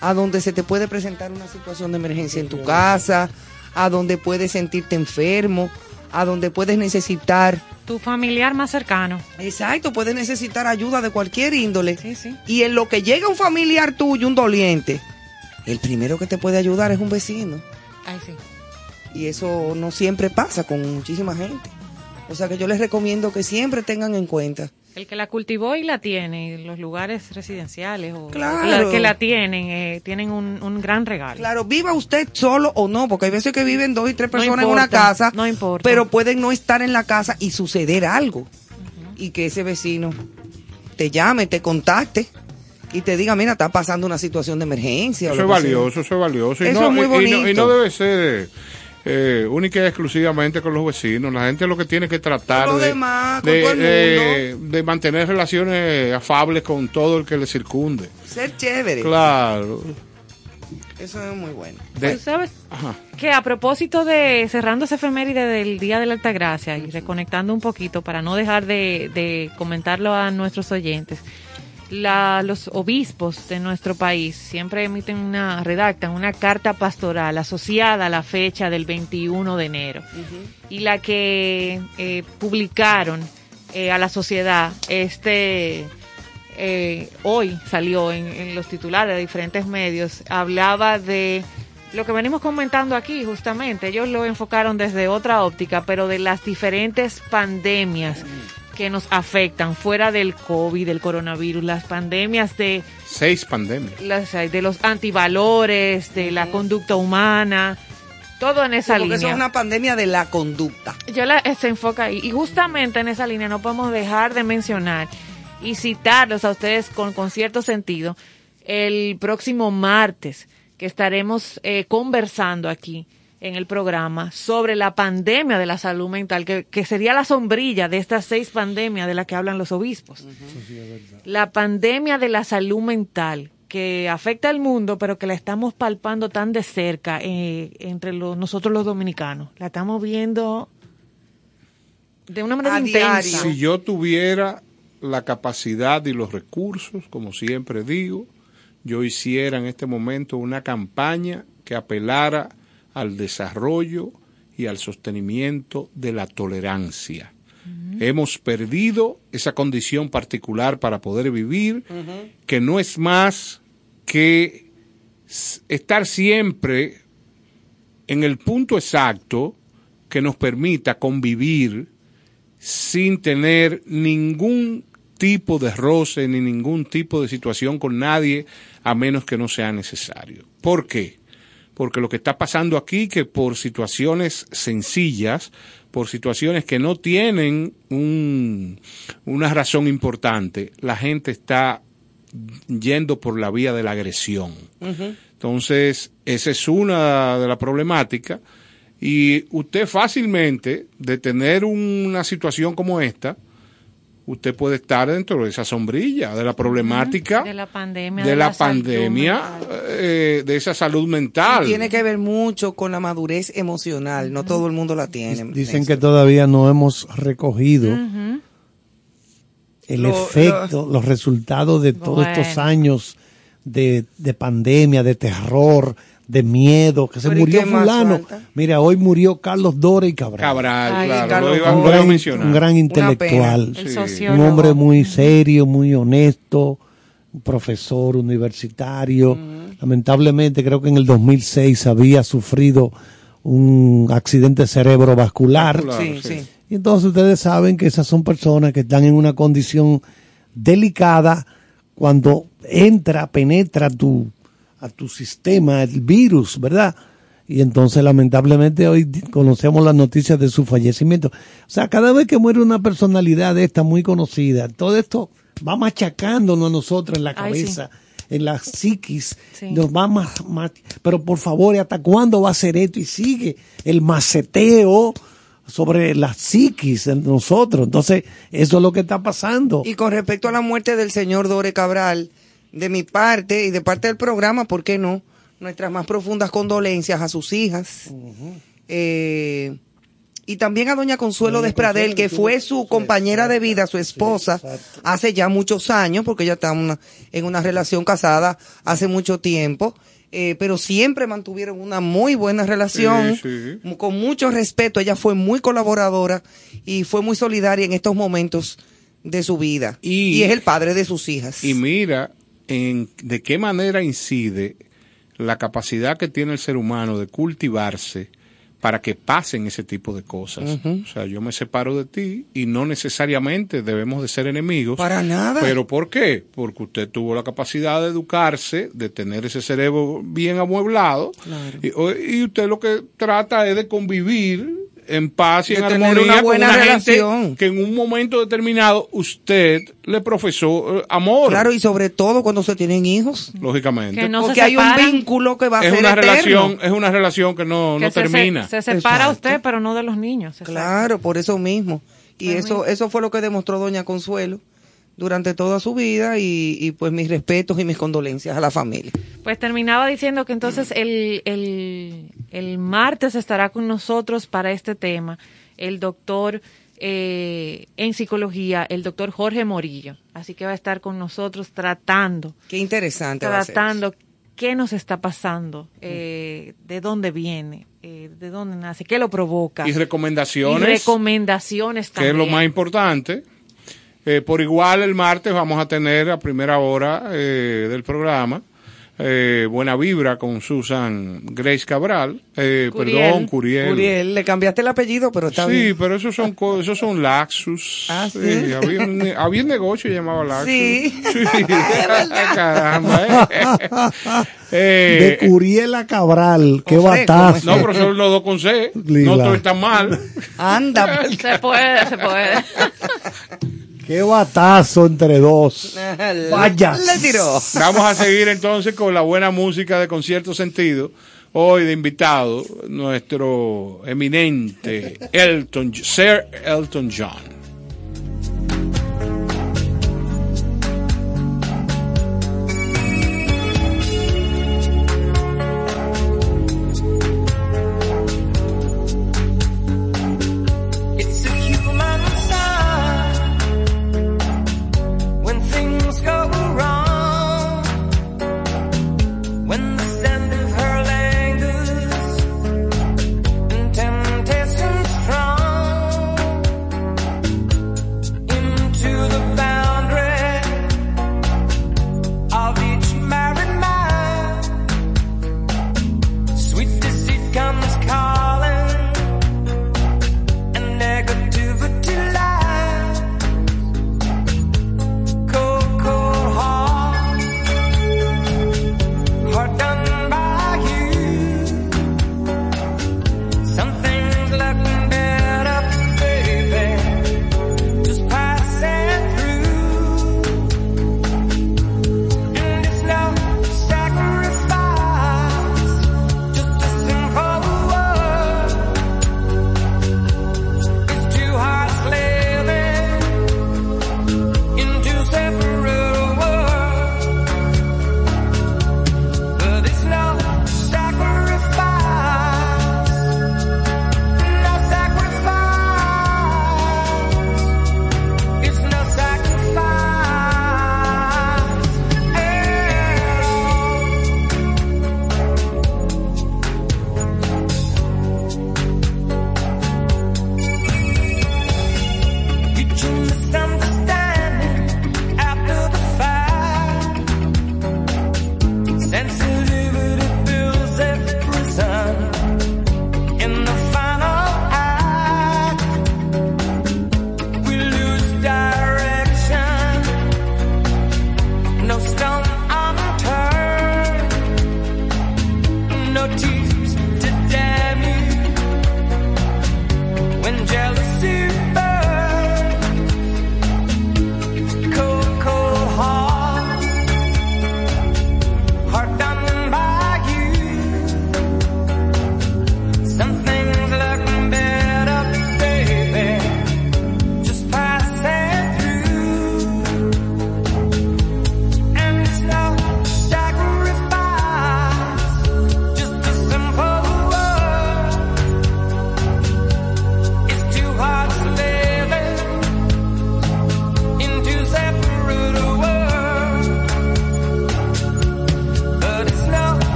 a donde se te puede presentar una situación de emergencia en tu casa, a donde puedes sentirte enfermo, a donde puedes necesitar, Tu familiar más cercano. exacto, puedes necesitar ayuda de cualquier índole. Sí, sí. Y en lo que llega un familiar tuyo, un doliente, el primero que te puede ayudar es un vecino. Ay, sí. Y eso no siempre pasa con muchísima gente. O sea que yo les recomiendo que siempre tengan en cuenta. El que la cultivó y la tiene, los lugares residenciales o Claro. la que la tienen, eh, tienen un, un gran regalo. Claro, viva usted solo o no, porque hay veces que viven dos y tres No personas en una casa, no importa. pero pueden no estar en la casa y suceder algo. Y que ese vecino te llame, te contacte y te diga, mira, está pasando una situación de emergencia. o Eso es valioso, eso es valioso. Y Eso no, es muy y- y no- Y, no, debe ser eh, única y exclusivamente con los vecinos. La gente lo que tiene que tratar los de, demás, con de, todo el de- de mantener relaciones afables con todo el que le circunde. Ser chévere. Claro. Eso es muy bueno. De- ¿Tú sabes ajá. que a propósito de cerrando esa efeméride del Día de la Altagracia y reconectando un poquito para no dejar de, de comentarlo a nuestros oyentes, la- los obispos de nuestro país siempre emiten una, redactan una carta pastoral asociada a la fecha del 21 de enero. Y la que eh, publicaron eh, a la sociedad este eh, hoy salió en, en los titulares de diferentes medios, hablaba de lo que venimos comentando aquí justamente. Ellos lo enfocaron desde otra óptica, pero de las diferentes pandemias que nos afectan fuera del COVID, del coronavirus, las pandemias de Seis pandemias. las, de los antivalores, de la conducta humana, todo en esa Porque línea. eso es una pandemia de la conducta. Yo la, se enfoca ahí. Y justamente en esa línea no podemos dejar de mencionar y citarlos a ustedes con, con cierto sentido el próximo martes que estaremos eh, conversando aquí en el programa sobre la pandemia de la salud mental, que, que sería la sombrilla de estas seis pandemias de las que hablan los obispos. La pandemia de la salud mental que afecta al mundo, pero que la estamos palpando tan de cerca eh, entre los, nosotros los dominicanos. La estamos viendo de una manera A intensa. diario. Si yo tuviera la capacidad y los recursos, como siempre digo, yo hiciera en este momento una campaña que apelara al desarrollo y al sostenimiento de la tolerancia. Hemos perdido esa condición particular para poder vivir, que no es más que estar siempre en el punto exacto que nos permita convivir sin tener ningún tipo de roce ni ningún tipo de situación con nadie a menos que no sea necesario. ¿Por qué? Porque lo que está pasando aquí que por situaciones sencillas, por situaciones que no tienen un- una razón importante, la gente está yendo por la vía de la agresión. Entonces, esa es una de las problemáticas. Y usted fácilmente, de tener una situación como esta, usted puede estar dentro de esa sombrilla, de la problemática, De la pandemia. de la, pandemia, eh, de esa salud mental. Tiene que ver mucho con la madurez emocional. No todo el mundo la tiene. Dicen que todavía no hemos recogido el Lo- efecto, los resultados de todos Bueno. estos años de, de pandemia, de terror, de miedo, que se Pero ¿y murió fulano. Mira, hoy murió Carlos Dore y Cabral. Cabral, Ay, claro, Carlos, lo iba, un, gran, mencionar. un gran pena. intelectual, Sí. un hombre muy serio, muy honesto, un profesor universitario. Lamentablemente creo que en el 2006 había sufrido un accidente cerebrovascular. Sí. sí. Y entonces ustedes saben que esas son personas que están en una condición delicada cuando entra, penetra tu, a tu sistema el virus, ¿verdad? Y entonces lamentablemente hoy conocemos las noticias de su fallecimiento. O sea, cada vez que muere una personalidad de esta muy conocida, todo esto va machacándonos a nosotros en la Ay, sí. cabeza, en la psiquis, Sí. nos va más, más- pero por favor, ¿y ¿hasta cuándo va a ser esto? Y sigue el maceteo sobre la psiquis en nosotros. Entonces, eso es lo que está pasando. Y con respecto a la muerte del señor Dore Cabral, de mi parte y de parte del programa, ¿por qué no? Nuestras más profundas condolencias a sus hijas. Eh, y también a doña Consuelo Despradel, que fue su compañera de vida, su esposa, hace ya muchos años, porque ella está una- en una relación casada hace mucho tiempo. eh, pero siempre mantuvieron una muy buena relación, Sí, sí. mu- con mucho respeto. Ella fue muy colaboradora y fue muy solidaria en estos momentos de su vida. Y- Y, es el padre de sus hijas. Y mira en de qué manera incide la capacidad que tiene el ser humano de cultivarse para que pasen ese tipo de cosas. O sea, yo me separo de ti y no necesariamente debemos de ser enemigos. Para nada. ¿Pero por qué? Porque usted tuvo la capacidad de educarse, de tener ese cerebro bien amueblado. Claro. Y, y usted lo que trata es de convivir en paz y De en tener armonía una buena con una relación. gente que en un momento determinado usted le profesó eh, amor. Claro, y sobre todo cuando se tienen hijos. lógicamente. Que no porque se hay un vínculo que va a es ser una eterno. relación, es una relación que no, Que no se- termina. Se, se separa Exacto. usted, pero no de los niños. Claro, por eso mismo. Y Pues eso, eso fue lo que demostró doña Consuelo durante toda su vida y, y pues mis respetos y mis condolencias a la familia. Pues terminaba diciendo que entonces el, el, el martes estará con nosotros para este tema el doctor eh, en psicología, el doctor Jorge Morillo. Así que va a estar con nosotros tratando, Qué interesante. va a ser tratando qué nos está pasando, eh, de dónde viene, eh, de dónde nace, qué lo provoca. Y recomendaciones, Y recomendaciones que también. es lo más importante. Eh, por igual el martes vamos a tener a primera hora eh, del programa eh, Buena Vibra con Susan Grace Cabral, eh, Curiel. perdón, Curiel. Uriel, le cambiaste el apellido, pero está sí, bien. pero esos son, co- esos son laxus. Ah, ¿sí? había, un, había un negocio llamado laxus. Sí. Sí. [laughs] [laughs] Caramba, eh. [laughs] Eh, De Curiela Cabral, qué batazo. no, pero son los dos con C. Lila. No estoy tan mal. Anda. Se puede, se puede. Qué batazo entre dos. [laughs] Vaya. Le tiró. Vamos a seguir entonces con la buena música de concierto sentido. Hoy de invitado, nuestro eminente Elton, Sir Elton John.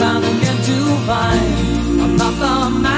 around and you're fine. I'm not the man.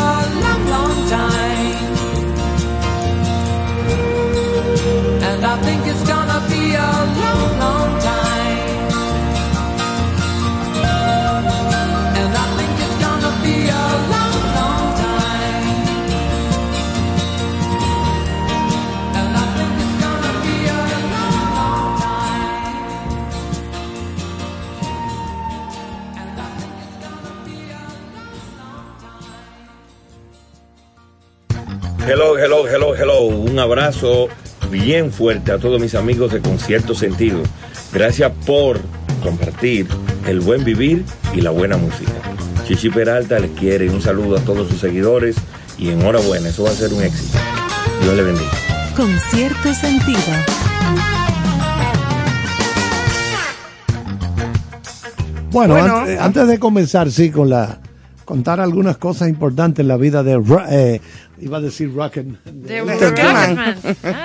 Hello, hello, hello, hello. Un abrazo bien fuerte a todos mis amigos de Concierto Sentido. Gracias por compartir el buen vivir y la buena música. Chichi Peralta les quiere un saludo a todos sus seguidores y enhorabuena, eso va a ser un éxito. Dios le bendiga. Concierto Sentido. Bueno. Antes, antes de comenzar, sí, con la contar algunas cosas importantes en la vida de eh, iba a decir Rocket. The de- Rocketman.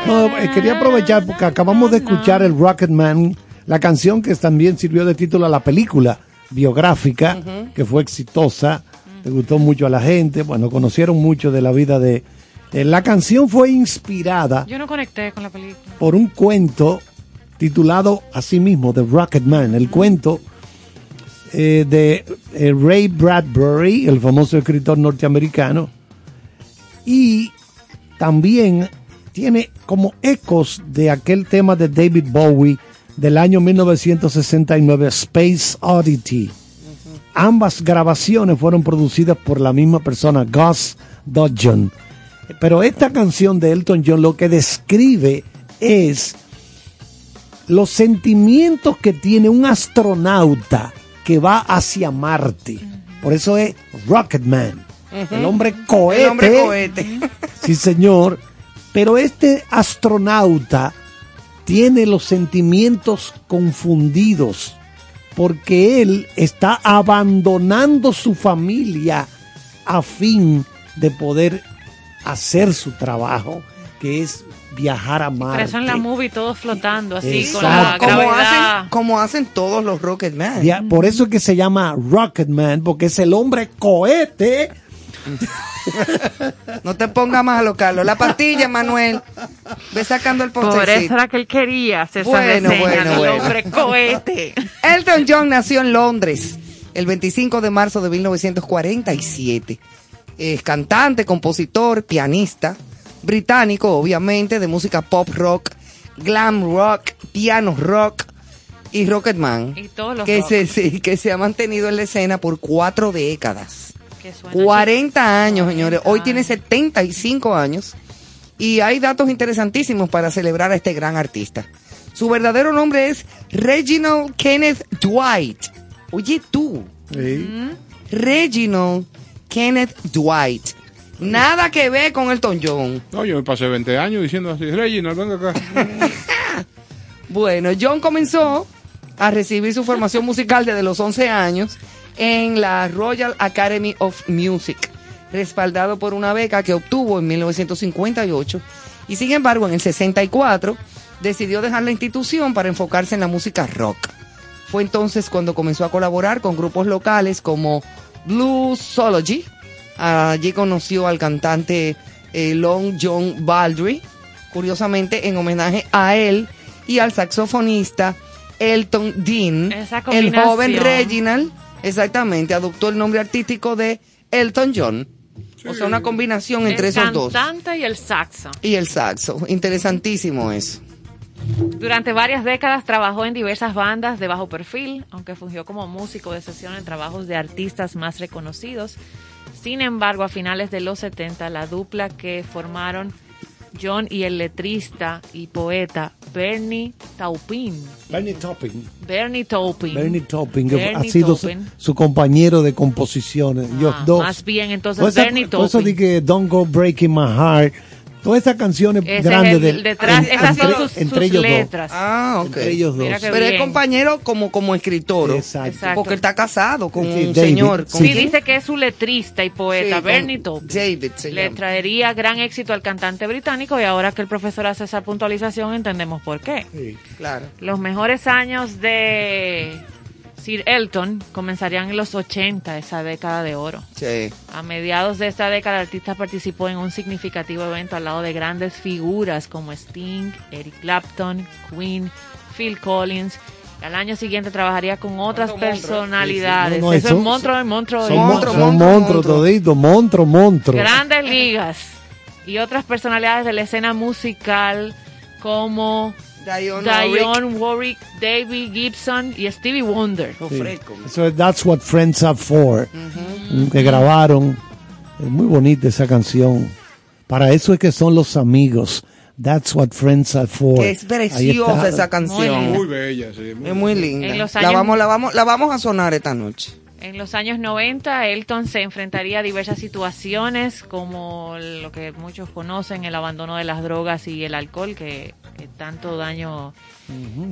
No, eh, quería aprovechar porque acabamos de escuchar el Rocketman, la canción que también sirvió de título a la película biográfica, que fue exitosa, le gustó mucho a la gente, bueno, conocieron mucho de la vida de... eh, la canción fue inspirada Yo no conecté con la película. por un cuento titulado así mismo, The Rocketman, el cuento eh, de eh, Ray Bradbury, el famoso escritor norteamericano, y también tiene como ecos de aquel tema de David Bowie del año 1969, Space Oddity. Ambas grabaciones fueron producidas por la misma persona, Gus Dudgeon. Pero esta canción de Elton John lo que describe es los sentimientos que tiene un astronauta que va hacia Marte. Por eso es Rocketman. El hombre cohete. El hombre cohete. [laughs] Sí, señor. Pero este astronauta tiene los sentimientos confundidos porque él está abandonando su familia a fin de poder hacer su trabajo, que es viajar a Por eso en la Marte. movie todos flotando así con Exacto. la Como hacen, como hacen todos los Rocketman. Por eso es que se llama Rocketman, porque es el hombre cohete. [laughs] No te pongas más a lo Carlos. La pastilla, Manuel. Ve sacando el Por eso postrecito. era que él quería hacer esa Bueno, reseña bueno, bueno. hombre cohete. [laughs] Elton John nació en Londres el 25 de marzo de 1947. Es cantante, compositor, pianista, británico, obviamente, de música pop rock, glam rock, piano rock y Rocketman. Y todos los que rock. se, [laughs] sí, que se ha mantenido en la escena por cuatro décadas. Que suena 40 años, 40 señores. Hoy tiene años. 75 años. Y hay datos interesantísimos para celebrar a este gran artista. Su verdadero nombre es Reginald Kenneth Dwight. Oye tú, Reginald Kenneth Dwight. Nada que ver con Elton John. No, yo me pasé 20 años diciendo así, Reginald, venga acá. [laughs] Bueno, John comenzó a recibir su formación musical desde los 11 años en la Royal Academy of Music, respaldado por una beca que obtuvo en 1958 y sin embargo en el 64 decidió dejar la institución para enfocarse en la música rock. Fue entonces cuando comenzó a colaborar con grupos locales como Bluesology. Allí conoció al cantante eh, Long John Baldry, curiosamente en homenaje a él y al saxofonista Elton Dean. El joven Reginald, exactamente, adoptó el nombre artístico de Elton John. O sea, una combinación entre el esos dos. cantante y el saxo. Y el saxo. Interesantísimo eso. Durante varias décadas trabajó en diversas bandas de bajo perfil, aunque fungió como músico de sesión en trabajos de artistas más reconocidos. Sin embargo, a finales de los 70, la dupla que formaron John y el letrista y poeta Bernie Taupin, Bernie Taupin. Bernie Taupin, Bernie Taupin, que Bernie ha sido su, su compañero de composiciones. Ah, dos. más bien, entonces, Bernie eso Taupin. de que Don't Go Breaking My Heart. Todas esas canciones Ese es grandes el del- detrás, en- esas son entre, sus, entre sus ellos dos. letras. Ah, ok. Entre ellos dos. Pero es bien. compañero como, como escritor. Exacto. Exacto. Porque él está casado con Sí, un David, señor. ¿con Sí, quién? dice que es su letrista y poeta, Sí, Bernie Taupin. David se Le llama. traería gran éxito al cantante británico y ahora que el profesor hace esa puntualización entendemos por qué. Sí. Claro. Los mejores años de Sir Elton comenzarían en los 80, esa década de oro. Sí. A mediados de esta década, el artista participó en un significativo evento al lado de grandes figuras como Sting, Eric Clapton, Queen, Phil Collins. Al año siguiente trabajaría con otras Monstruo, monstruo. personalidades. No, no, Eso son- es monstruo, es monstruo. Son, monstruos monstruo. toditos, monstruo, monstruo. Grandes ligas y otras personalidades de la escena musical como Dionne Warwick. Warwick, David Gibson y Stevie Wonder. Sí. es That's What Friends Are For. mm, Que grabaron. Es muy bonita esa canción. Para eso es que son los amigos. That's What Friends Are For. Que es preciosa esa canción. Muy bella, sí. muy Es muy linda. Los la, años- vamos, la, vamos, la vamos a sonar esta noche. En los años 90, Elton se enfrentaría a diversas situaciones, como lo que muchos conocen, el abandono de las drogas y el alcohol, que, que tanto daño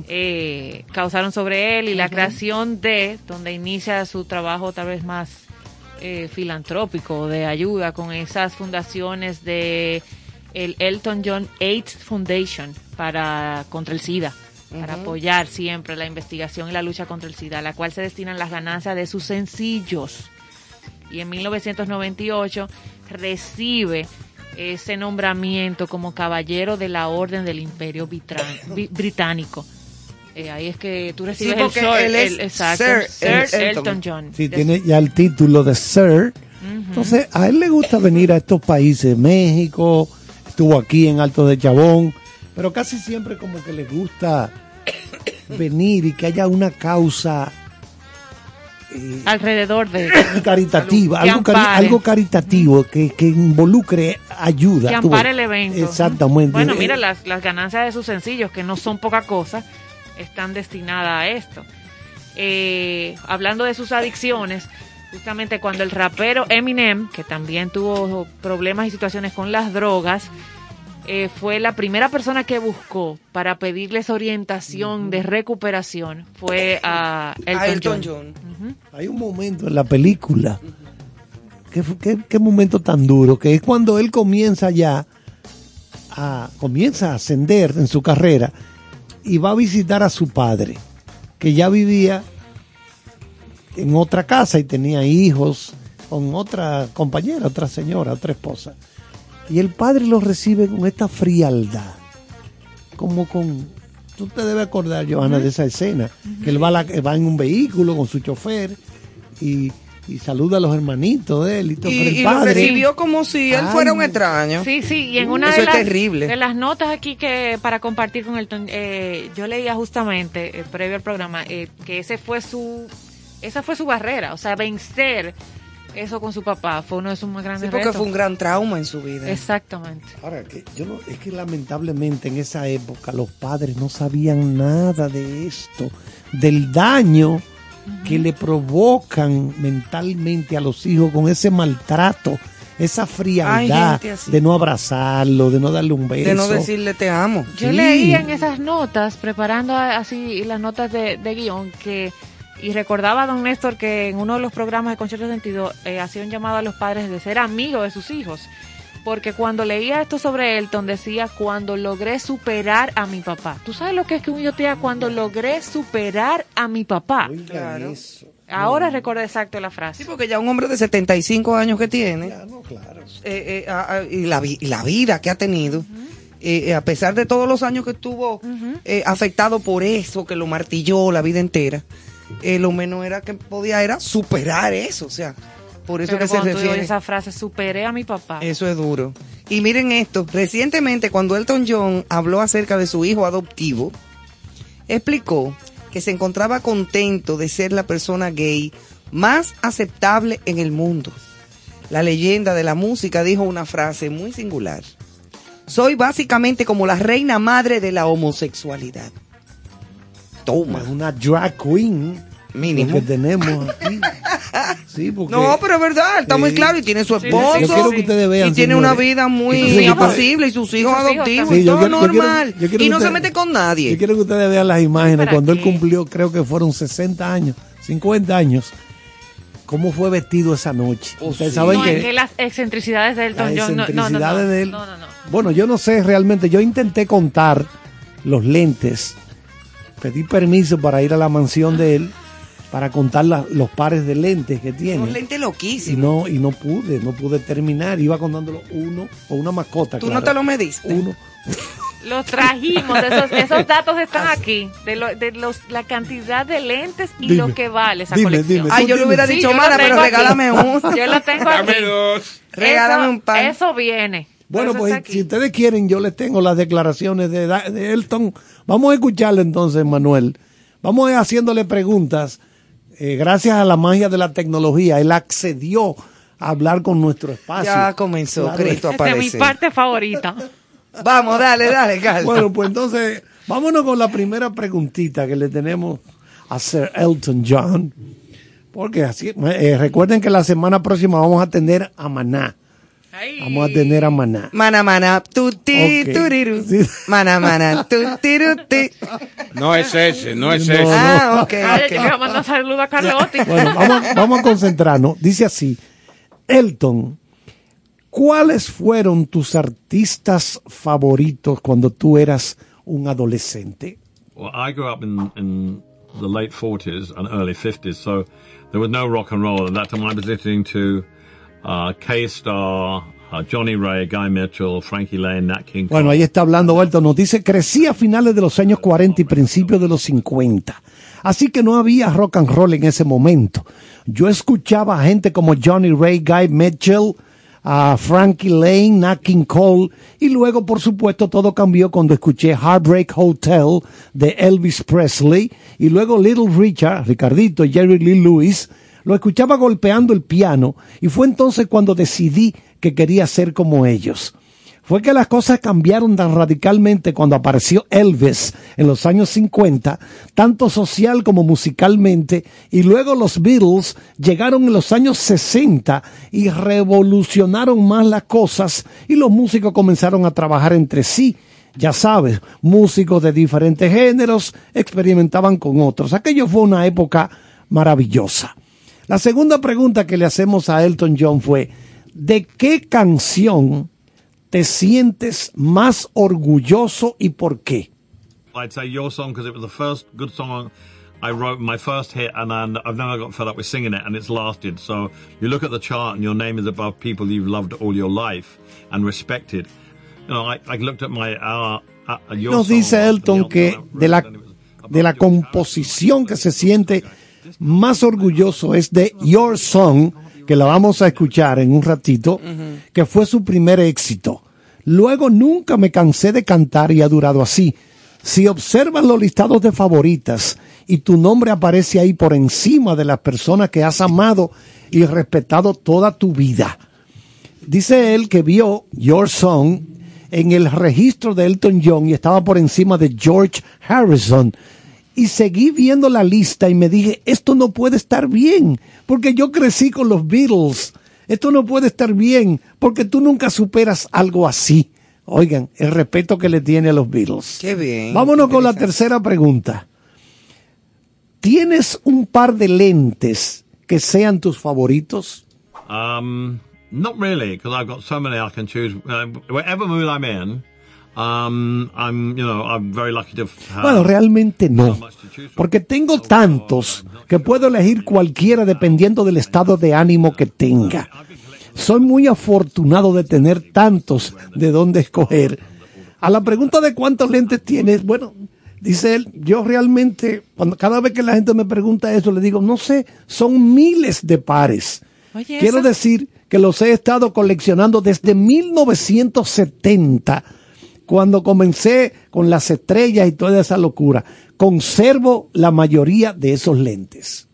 eh, causaron sobre él, y la creación de, donde inicia su trabajo tal vez más eh, filantrópico, de ayuda, con esas fundaciones de el Elton John AIDS Foundation para contra el SIDA para apoyar siempre la investigación y la lucha contra el SIDA, a la cual se destinan las ganancias de sus sencillos. Y en 1998 recibe ese nombramiento como caballero de la Orden del Imperio Británico. Eh, ahí es que tú recibes el, Sir- él es el- exacto, Sir Sir Elton. Elton John. Sí, De- tiene ya el título de Sir. Entonces, a él le gusta venir a estos países, México, estuvo aquí en Alto de Chabón, pero casi siempre como que le gusta venir y que haya una causa eh, alrededor de caritativa, algo, cari- algo caritativo que, que involucre ayuda. que ampare el evento. Exactamente. Bueno, Eh, mira, las, las ganancias de sus sencillos, que no son poca cosa, están destinadas a esto. Eh, hablando de sus adicciones, justamente cuando el rapero Eminem, que también tuvo problemas y situaciones con las drogas, eh, fue la primera persona que buscó para pedirles orientación de recuperación, fue a Elton, a Elton John. John. Hay un momento en la película, que fue- qué, qué momento tan duro, que es cuando él comienza ya a, comienza a ascender en su carrera y va a visitar a su padre, que ya vivía en otra casa y tenía hijos con otra compañera, otra señora, otra esposa. Y el padre lo recibe con esta frialdad, como con... Tú te debes acordar, Johanna, de esa escena, que él va, a la- va en un vehículo con su chofer y, y saluda a los hermanitos de él y todo. Y, pero el y lo padre- recibió como si él Ay, fuera un extraño. Sí, sí, y en una Eso de es las, terrible. de las notas aquí que para compartir con el eh, yo leía justamente eh, previo al programa eh, que ese fue su esa fue su barrera, o sea, vencer eso con su papá fue uno de sus más Sí, grandes porque retos. fue un gran trauma en su vida. Exactamente. Ahora, que yo no, es que lamentablemente en esa época los padres no sabían nada de esto, del daño que le provocan mentalmente a los hijos con ese maltrato, esa frialdad de no abrazarlo, de no darle un beso. de no decirle te amo. Yo Sí. leía en esas notas, preparando así las notas de, de guion, que y recordaba a don Néstor que en uno de los programas de Concierto Sentido eh, hacía un llamado a los padres de ser amigos de sus hijos. Porque cuando leía esto sobre Elton decía, cuando logré superar a mi papá. ¿Tú sabes lo que es que un hijo te diga cuando logré superar a mi papá? Claro. eso. Ahora recuerdo exacto la frase. Sí, porque ya un hombre de 75 años que tiene, Ya, no, claro. eh, eh, a- a- y, la, vi- y la vida que ha tenido, eh, eh, a pesar de todos los años que estuvo eh, afectado por eso, que lo martilló la vida entera, eh, lo menos era que podía era superar eso, o sea, por eso Pero que se refiere. esa frase, superé a mi papá. Eso es duro. Y miren esto, recientemente cuando Elton John habló acerca de su hijo adoptivo, explicó que se encontraba contento de ser la persona gay más aceptable en el mundo. La leyenda de la música dijo una frase muy singular. Soy básicamente como la reina madre de la homosexualidad. Toma. Es una drag queen. Mínimo. lo que tenemos aquí. [laughs] Sí, porque No, pero es verdad, está muy Sí. claro y tiene su Sí, esposo. yo quiero que ustedes vean, y tiene una vida muy Entonces, yo- apacible y sus hijos sus adoptivos y Sí, yo todo yo quiero- normal. yo quiero y no se mete con nadie. Yo quiero que ustedes vean las imágenes ¿Para cuando él cumplió, creo que fueron 60 años, 50 años. ¿Cómo fue vestido esa noche? Oh, Ustedes sí. saben no, que es que las excentricidades de Elton las John. no- no, de él. No, no, no. Bueno, yo no sé realmente. Yo intenté contar los lentes. Pedí permiso para ir a la mansión de él para contar la- los pares de lentes que tiene. lentes Y loquísimos. no, y no pude, no pude terminar. Iba contándolo uno o una mascota. Tú claro. no te lo mediste. Uno. Los trajimos, esos, esos [laughs] datos están aquí, de, lo- de los, la cantidad de lentes y Dime, lo que vale esa dime, colección. dime. Ay, yo le hubiera Sí, dicho lo mala, pero regálame uno. Yo lo tengo aquí. Dame dos. Regálame Eso- un par. Eso viene. Bueno, pues si ustedes quieren, yo les tengo las declaraciones de, Elton. Vamos a escucharle entonces, Manuel. Vamos a ir haciéndole preguntas. Eh, gracias a la magia de la tecnología, él accedió a hablar con nuestro espacio. Ya comenzó, Claro. Cristo, a Esta es mi parte favorita. Vamos, dale, dale, Carlos. Bueno, pues entonces, vámonos con la primera preguntita que le tenemos a Sir Elton John. Porque así, eh, recuerden que la semana próxima vamos a tener a Maná. Ay. Vamos a tener a Maná. Mana, mana, tuti, Ok. turiru. Sí. Mana, mana, tutiruti. No es ese, no es No, ese. no. Ah, ok. Ay, yo saludo a Carlotti. Bueno, vamos, vamos a concentrarnos. Dice así, Elton, ¿cuáles fueron tus artistas favoritos cuando tú eras un adolescente? Well, I grew up in, in the late 40s and early 50s, so there was no rock and roll. At that time, I was listening to K-Star, uh, Johnny Ray, Guy Mitchell, Frankie Lane, Nat King Bueno, Cole. ahí está hablando Elton. Nos dice, crecí a finales de los años 40 y principios de los 50. Así que no había rock and roll en ese momento. Yo escuchaba a gente como Johnny Ray, Guy Mitchell, a Frankie Lane, Nat King Cole, y luego, por supuesto, todo cambió cuando escuché Heartbreak Hotel de Elvis Presley, y luego Little Richard, Ricardito Jerry Lee Lewis, lo escuchaba golpeando el piano, y fue entonces cuando decidí que quería ser como ellos fue que las cosas cambiaron tan radicalmente cuando apareció Elvis en los años 50, tanto social como musicalmente, y luego los Beatles llegaron en los años 60 y revolucionaron más las cosas y los músicos comenzaron a trabajar entre sí. Ya sabes, músicos de diferentes géneros experimentaban con otros. Aquello fue una época maravillosa. La segunda pregunta que le hacemos a Elton John fue, ¿de qué canción te sientes más orgulloso y por qué? I'd say your song because it was the first good song I wrote, my first hit, and then I've never got fed up with singing it, and it's lasted. So you look at the chart, and your name is above people you've loved all your life and respected. You know, I, I looked at my uh, uh, your Nos song, dice Elton que de la, de la composición que se siente más orgulloso es de Your Song, que la vamos a escuchar en un ratito, que fue su primer éxito. Luego nunca me cansé de cantar y ha durado así. Si observas los listados de favoritas y tu nombre aparece ahí por encima de las personas que has amado y respetado toda tu vida. Dice él que vio Your Song en el registro de Elton John y estaba por encima de George Harrison. Y seguí viendo la lista y me dije, esto no puede estar bien, porque yo crecí con los Beatles. Esto no puede estar bien, porque tú nunca superas algo así. Oigan, el respeto que le tiene a los Beatles. Qué bien. Vámonos con la tercera pregunta. ¿Tienes un par de lentes que sean tus favoritos? Um, not really, because I've got so many I can choose. Uh, whatever mood I'm in, um, I'm, you know, I'm very lucky to have. Bueno, realmente no, porque tengo tantos que puedo elegir cualquiera dependiendo del estado de ánimo que tenga. Soy muy afortunado de tener tantos de dónde escoger. A la pregunta de cuántos lentes tienes, bueno, dice él, yo realmente, cuando cada vez que la gente me pregunta eso, le digo, no sé, son miles de pares. Oye, Quiero esa- decir que los he estado coleccionando desde 1970, cuando comencé con las estrellas y toda esa locura. Conservo la mayoría de esos lentes.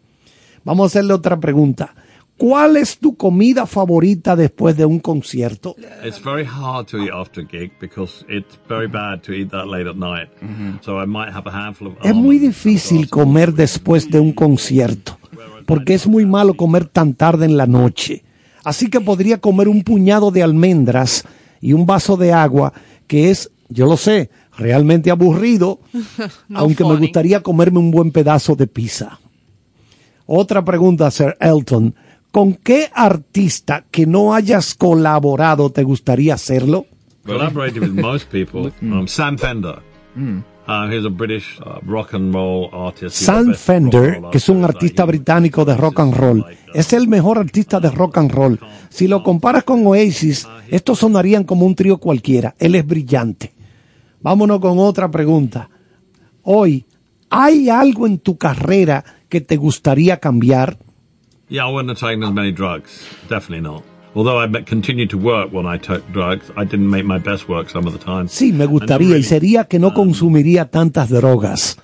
Vamos a hacerle otra pregunta. ¿Cuál es tu comida favorita después de un concierto? It's very hard to eat after a gig because it's very bad to eat that late at night. So I might have a handful of. Es muy difícil comer después de un concierto, porque es muy malo comer tan tarde en la noche. Así que podría comer un puñado de almendras y un vaso de agua, que es, yo lo sé, realmente aburrido, [laughs] aunque me gustaría comerme un buen pedazo de pizza. Otra pregunta, Sir Elton. ¿Con qué artista que no hayas colaborado te gustaría hacerlo? Collaborated with most people. Um, Sam Fender. Uh, he's a British uh, rock and roll artist. He's the Sam Fender, que es un artist artista británico de rock and roll, es el mejor artista de rock and roll. Si lo comparas con Oasis, estos sonarían como un trío cualquiera. Él es brillante. Vámonos con otra pregunta. Hoy, ¿hay algo en tu carrera que te gustaría cambiar? Yeah, I wouldn't have taken as many drugs. Definitely not. Although I continued to work when I took drugs, I didn't make my best work some of the time. Sí, me gustaría y sería que no consumiría tantas drogas.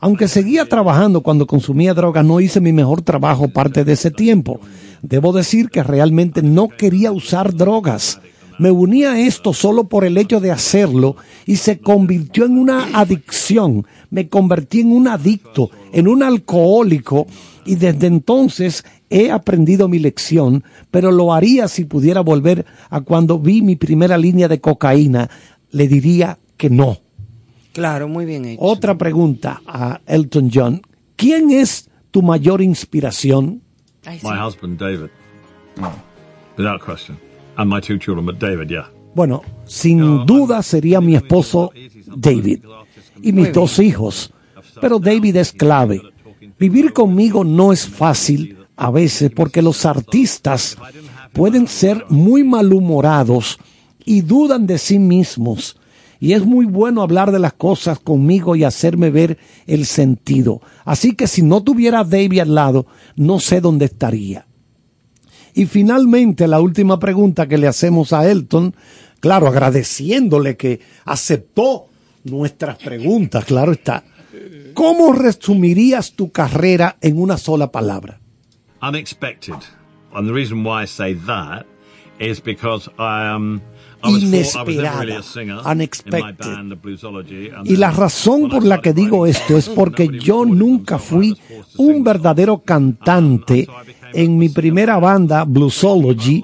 Aunque seguía trabajando cuando consumía drogas, no hice mi mejor trabajo parte de ese tiempo. Debo decir que realmente no quería usar drogas. Me uní a esto solo por el hecho de hacerlo y se convirtió en una adicción. Me convertí en un adicto, en un alcohólico y desde entonces he aprendido mi lección, pero lo haría si pudiera volver a cuando vi mi primera línea de cocaína. Le diría que no. Claro, muy bien hecho. Otra pregunta a Elton John. ¿Quién es tu mayor inspiración? My husband, David. Without question. And my two children, but David, yeah. Bueno, sin duda sería mi esposo David y mis dos hijos. Pero David es clave. Vivir conmigo no es fácil a veces porque los artistas pueden ser muy malhumorados y dudan de sí mismos. Y es muy bueno hablar de las cosas conmigo y hacerme ver el sentido. Así que si no tuviera a David al lado, no sé dónde estaría. Y finalmente, la última pregunta que le hacemos a Elton, claro, agradeciéndole que aceptó nuestras preguntas, claro está. ¿Cómo resumirías tu carrera en una sola palabra? Unexpected. And the reason why I say that is because I um Inesperada. Unexpected. Y la razón por la que digo esto es porque yo nunca fui un verdadero cantante en mi primera banda, Bluesology,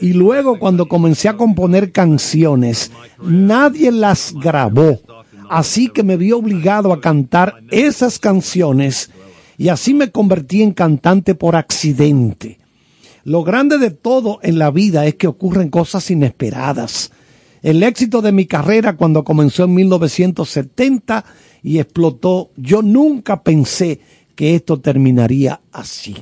y luego cuando comencé a componer canciones, nadie las grabó. Así que me vi obligado a cantar esas canciones y así me convertí en cantante por accidente. Lo grande de todo en la vida es que ocurren cosas inesperadas. El éxito de mi carrera cuando comenzó en 1970 y explotó, yo nunca pensé que esto terminaría así.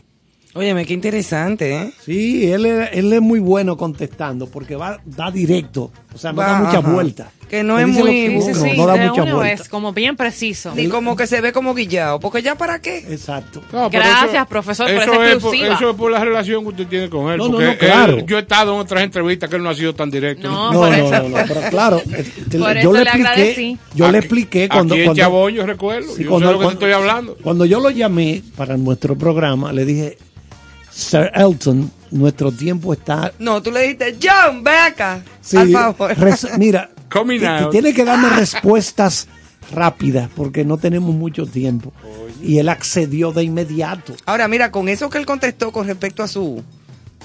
Óyeme, qué interesante, ¿eh? Sí, él es, él es muy bueno contestando porque va da directo, o sea, no da muchas vueltas. Que no es muy- que- Sí, no, sí, no da una vueltas. vez, como bien preciso. Ni como que se ve como guillado, porque ya para qué. Exacto. No, Gracias, profesor, por eso esa es por, eso es por la relación que usted tiene con él. No, no, porque no, claro. él- yo he estado en otras entrevistas que él no ha sido tan directo. No, No, por no, eso- no, no, pero claro, [laughs] eh, te- Por yo eso le le agradecí. expliqué, yo le expliqué cuando, aquí cuando, Chabón, yo recuerdo. Sí, yo cuando- sé lo que te cuando- estoy hablando. Cuando yo lo llamé para nuestro programa, le dije, Sir Elton, nuestro tiempo está... No, tú le dijiste, John, ve acá. Sí, al favor. res- mira, Coming out. tiene que darme respuestas [laughs] rápidas porque no tenemos mucho tiempo. Y él accedió de inmediato. Ahora, mira, con eso que él contestó con respecto a su,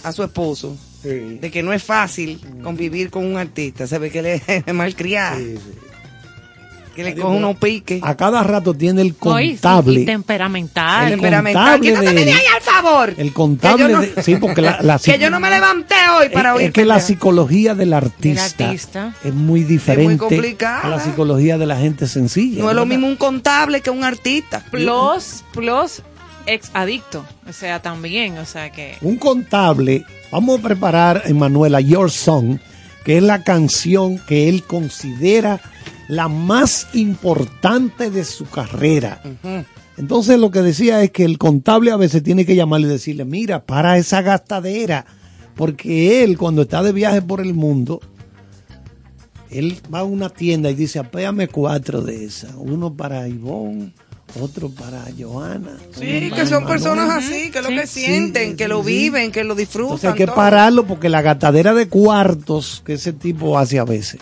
a su esposo, de que no es fácil convivir con un artista, se ve que él es [laughs] malcriado, que le coge unos piques. A cada rato tiene el No, y- contable. y temperamental. El temperamental. contable Quítate de de él. ahí, al favor. El contable Que yo no- de... Sí, porque la, la [laughs] que yo no me levanté hoy para oír. es que la psicología del artista, artista. es muy diferente a la psicología de la gente sencilla. No es lo mismo un contable que un artista. Plus, plus, ex adicto. O sea, también, o sea que... Un contable, vamos a preparar, Emanuela, Your Song, que es la canción que él considera la más importante de su carrera. Entonces lo que decía es que el contable a veces tiene que llamarle y decirle, mira, para esa gastadera, porque él cuando está de viaje por el mundo, él va a una tienda y dice, apéame cuatro de esas, uno para Ivonne, otro para Joana. Sí, que son Manuel". personas así, que lo Sí. que sienten, Sí, que lo sí. viven, que lo disfrutan. Entonces hay que todo. pararlo porque la gatadera de cuartos que ese tipo hace a veces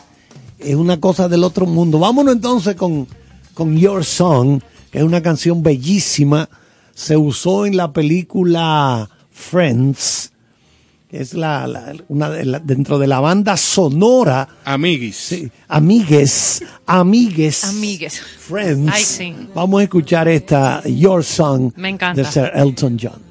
es una cosa del otro mundo. Vámonos entonces con, con Your Song, que es una canción bellísima. Se usó en la película Friends, que es la, la- una de la- dentro de la banda sonora. Amiguis. Sí, amigues, amigues. Amigues. Friends. Ay, sí. Vamos a escuchar esta Your Song Me encanta. de Sir Elton John.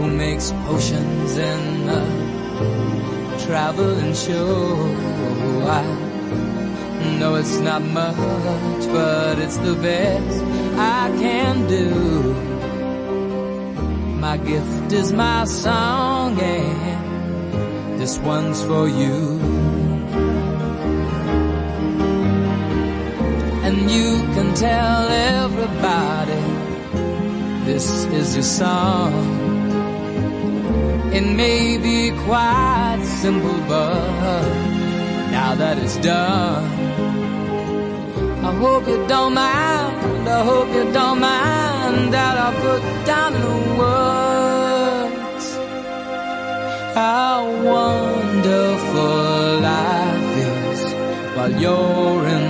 who makes potions in a traveling show. I know it's not much, but it's the best I can do. My gift is my song, and this one's for you. And you can tell everybody this is your song. It may be quite simple, but now that it's done, I hope you don't mind. I hope you don't mind that I put down the words how wonderful life is while you're in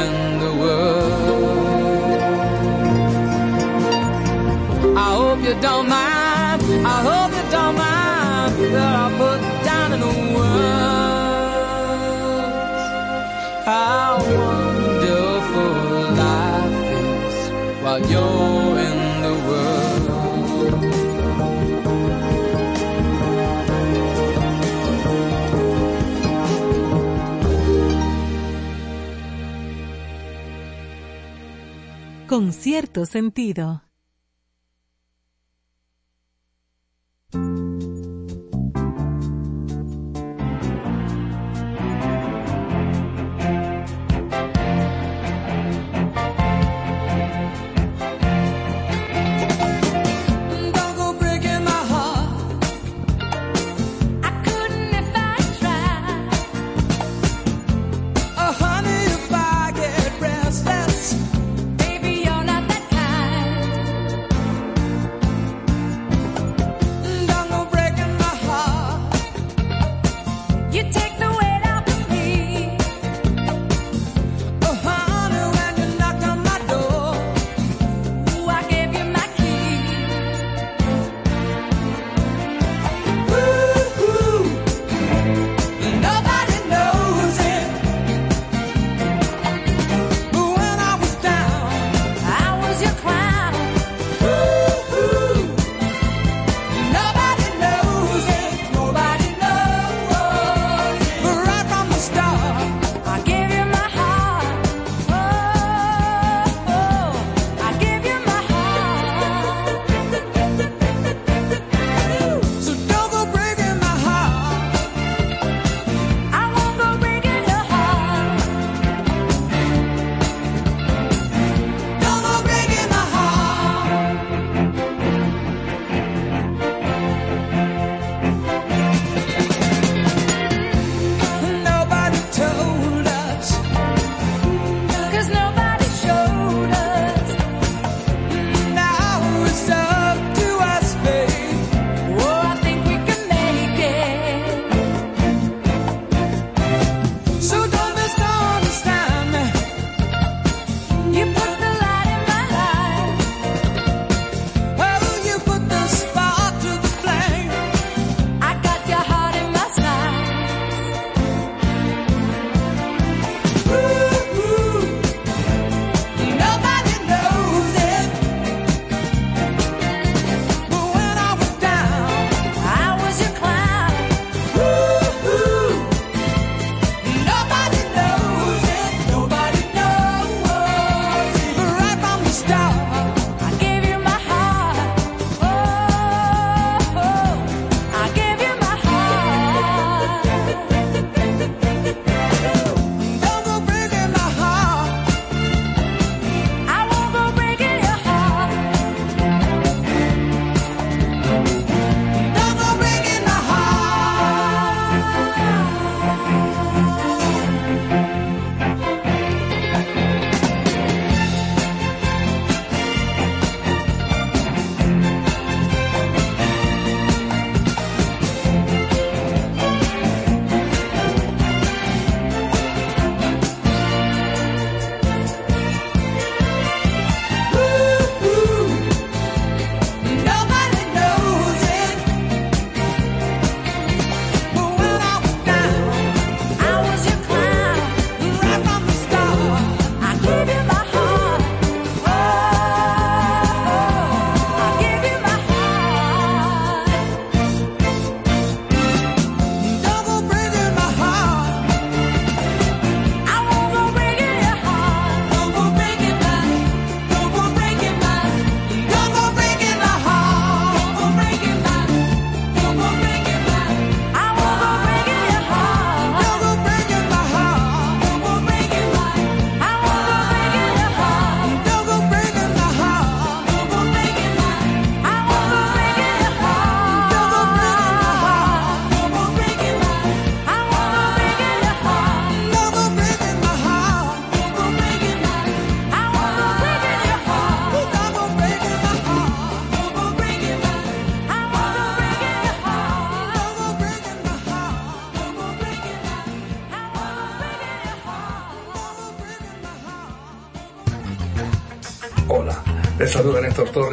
don't mind. I hope you don't mind that I put down in the words how wonderful life is while you're in the world. Con cierto sentido.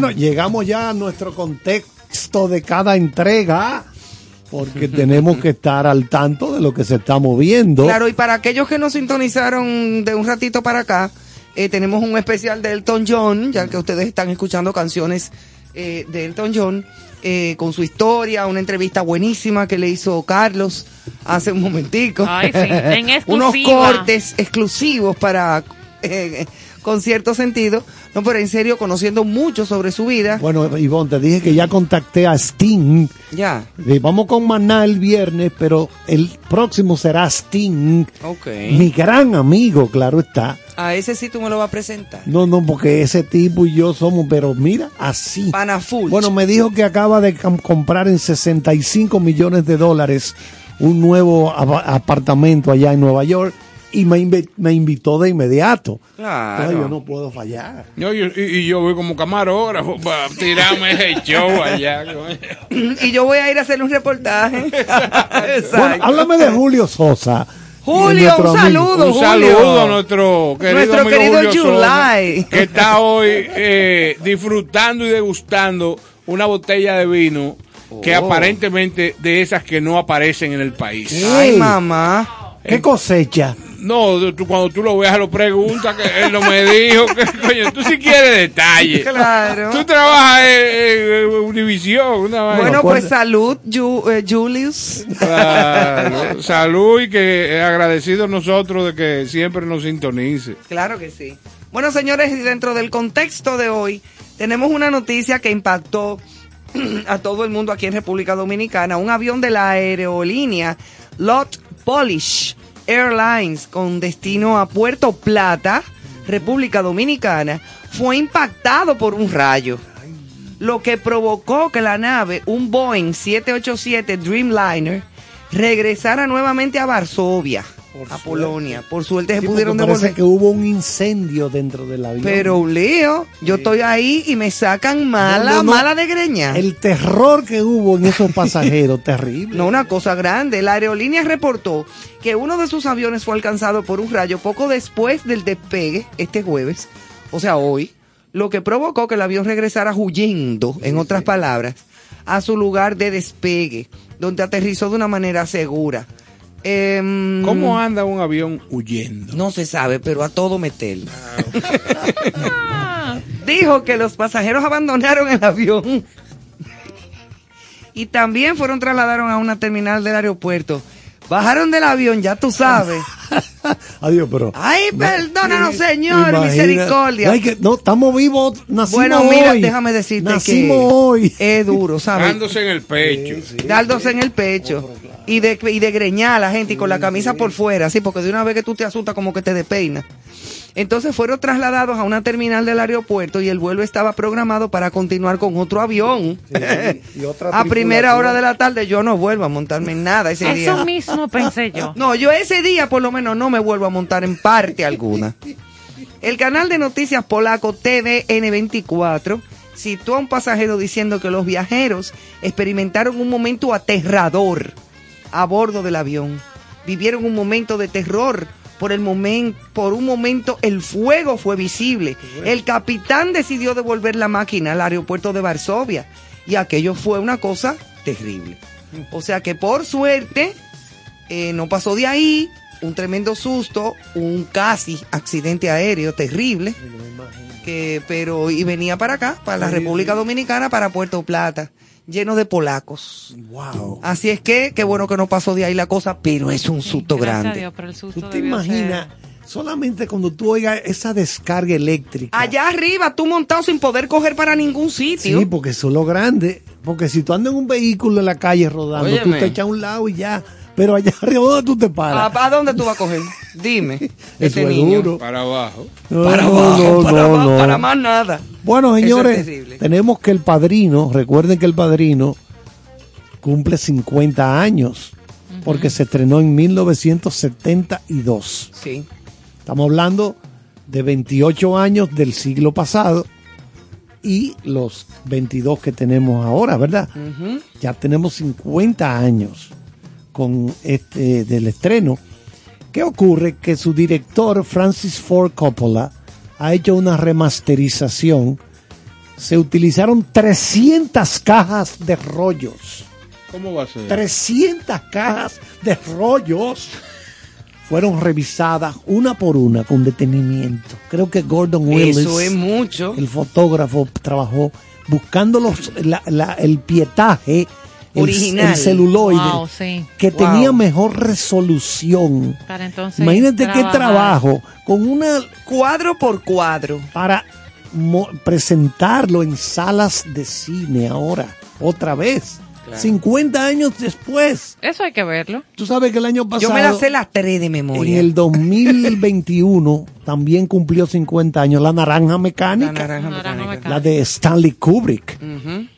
Bueno, llegamos ya a nuestro contexto de cada entrega, porque [laughs] tenemos que estar al tanto de lo que se está moviendo. Claro, y para aquellos que nos sintonizaron de un ratito para acá, eh, tenemos un especial de Elton John, ya que ustedes están escuchando canciones eh, de Elton John, eh, con su historia, una entrevista buenísima que le hizo Carlos hace un momentico. Ay, sí, en [laughs] Unos cortes exclusivos para eh, con cierto sentido. No, pero en serio, conociendo mucho sobre su vida. Bueno, Ivonne, te dije que ya contacté a Sting. Ya. Eh, Vamos con Maná el viernes, pero el próximo será Sting. Ok. Mi gran amigo, claro está. A ese sí tú me lo vas a presentar. No, no, porque ese tipo y yo somos, pero mira, así. Pana full. Bueno, me dijo que acaba de com- comprar en 65 millones de dólares un nuevo apartamento allá en Nueva York y me, me invitó de inmediato. Claro. Entonces yo no puedo fallar. Yo- yo- y, y yo voy como camarógrafo para tirarme ese show allá. y yo voy a ir a hacer un reportaje. [laughs] Exacto. Bueno, háblame de Julio Sosa. Julio, un saludo, Un Julio. saludo a nuestro querido Nuestro amigo querido Julio Sosa, que está hoy eh, disfrutando y degustando una botella de vino que Oh. aparentemente de esas que no aparecen en el país. Ay, mamá. ¿Qué cosecha? No, tú, cuando tú lo veas lo preguntas, que él no me dijo, que coño, tú sí quieres detalles. Claro. Tú trabajas en, en Univisión, una vaina. Bueno, pues salud, Ju- eh, Julius. Claro. Salud y que agradecidos nosotros de que siempre nos sintonice. Claro que sí. Bueno, señores, y dentro del contexto de hoy, tenemos una noticia que impactó [clears throat] a todo el mundo aquí en República Dominicana. Un avión de la aerolínea Lot Polish Airlines con destino a Puerto Plata, República Dominicana, fue impactado por un rayo. Lo que provocó que la nave, un Boeing 787 Dreamliner, regresara nuevamente a Varsovia, a Polonia. Por suerte se Sí, pudieron parece devolver. que hubo un incendio dentro del avión. Pero un lío, yo estoy ahí y me sacan mala, No, no, no. mala de greña. El terror que hubo en esos pasajeros, [laughs] terrible. No, una cosa grande. La aerolínea reportó que uno de sus aviones fue alcanzado por un rayo poco después del despegue, este jueves, o sea, hoy, lo que provocó que el avión regresara huyendo, en otras palabras, a su lugar de despegue, donde aterrizó de una manera segura. Em, ¿Cómo anda un avión huyendo? No se sabe, pero a todo meterlo. Dijo que los pasajeros abandonaron el avión y también fueron trasladados a una terminal del aeropuerto. Bajaron del avión, ya tú sabes. [laughs] Adiós, pero. Ay, perdónanos, Señor, Imagina- misericordia. Ay, que- no, estamos vivos, nacimos Bueno, mira, hoy. déjame decirte Nacimos que hoy. es duro, ¿sabes? Dándose en el pecho. Dándose en el pecho. Y de, y de greñar a la gente y con la camisa por fuera, así, porque de una vez que tú te asustas como que te despeinas. Entonces fueron trasladados a una terminal del aeropuerto y el vuelo estaba programado para continuar con otro avión. y [laughs] otra a primera hora de la tarde yo no vuelvo a montarme en nada ese día. Eso mismo pensé yo. [laughs] No, yo ese día por lo menos no me vuelvo a montar en parte alguna. [laughs] El canal de noticias polaco TVN24 citó a un pasajero diciendo que los viajeros experimentaron un momento aterrador a bordo del avión. Vivieron un momento de terror. Por, el momento, por un momento el fuego fue visible. El capitán decidió devolver la máquina al aeropuerto de Varsovia y aquello fue una cosa terrible. O sea que por suerte eh, no pasó de ahí, un tremendo susto, un casi accidente aéreo terrible, que, pero y venía para acá, para la República Dominicana, para Puerto Plata, lleno de polacos. Wow. Así es que, qué bueno que no pasó de ahí la cosa, pero es un susto a grande. Dios, pero el susto ¿Tú te ser- imaginas solamente cuando tú oigas esa descarga eléctrica? Allá arriba, tú montado sin poder coger para ningún sitio. Sí, porque eso es lo grande. Porque si tú andas en un vehículo en la calle rodando, tú Óyeme. te echas a un lado y ya. Pero allá arriba, ¿dónde tú te ¿A, paras? a dónde tú vas a coger? Dime. [laughs] Este es niño. duro. Para abajo. No, Para abajo, no, para, no, abajo, no. para más nada. Bueno, es señores, tenemos que el padrino, recuerden que el padrino cumple 50 años, porque se estrenó en 1972. Sí. Estamos hablando de 28 años del siglo pasado y los 22 que tenemos ahora, ¿verdad? Ya tenemos 50 años con este del estreno. ¿Qué ocurre? Que su director Francis Ford Coppola ha hecho una remasterización. Se utilizaron 300 cajas de rollos. ¿Cómo va a ser? 300 cajas de rollos fueron revisadas una por una con detenimiento. Creo que Gordon Willis, Eso es mucho. el fotógrafo, trabajó buscando los, la- la- el pietaje, el, Original. el celuloide, Wow, sí. que Wow. tenía mejor resolución. Para entonces. Imagínate qué trabajar. trabajo con una Cuadro por cuadro. para mo- presentarlo en salas de cine ahora, otra vez. 50 años después. Eso hay que verlo. Tú sabes que el año pasado, Yo me la sé las tres de en memoria. el 2021, [laughs] también cumplió 50 años la naranja La mecánica, naranja Naranja mecánica. mecánica. la de Stanley Kubrick.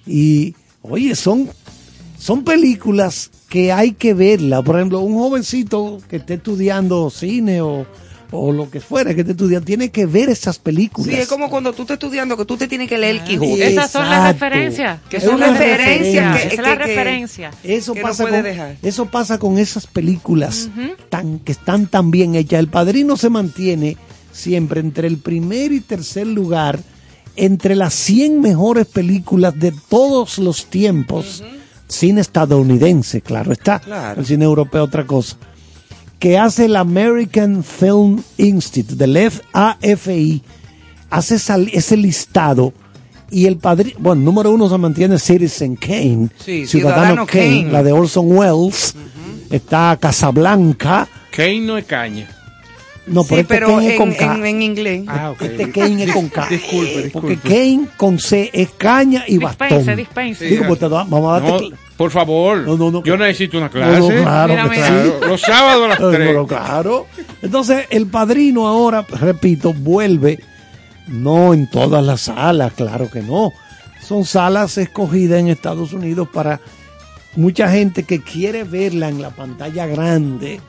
Y, oye, son, son películas que hay que verla. Por ejemplo, un jovencito que esté estudiando cine o, o lo que fuera que esté estudiando, tiene que ver esas películas. Sí, es como cuando tú estás estudiando que tú te tienes que leer el Quijote. Eh, Esas son las referencias. Que Es son referencias. es la referencia. Eso que pasa, con, dejar. eso pasa con esas películas tan, que están tan bien hechas. El Padrino se mantiene siempre entre el primer y tercer lugar, entre las 100 mejores películas de todos los tiempos. Cine estadounidense, claro está. Claro. El cine europeo otra cosa. Que hace el American Film Institute, del AFI, hace sal- ese listado. Y el padrino, bueno, número uno se mantiene Citizen Kane, Sí, Ciudadano, Ciudadano Kane, Kane. la de Orson Welles, está Casablanca, Kane no es caña. No, Sí, pero este pero Kane es en, con K. en- en inglés. Ah, ok. Este Kane es con K. Disculpe, disculpe. Porque Kane con C es caña y bastón. Dispense, dispense. Digo, pues te da- vamos a darte No, por favor. No, no, no, Yo necesito una clase. no, claro Mira, mira. Claro, Los sábados a las Eh, 3. pero claro. Entonces, el padrino ahora, repito, vuelve, no en todas las salas, claro que no. Son salas escogidas en Estados Unidos para mucha gente que quiere verla en la pantalla grande.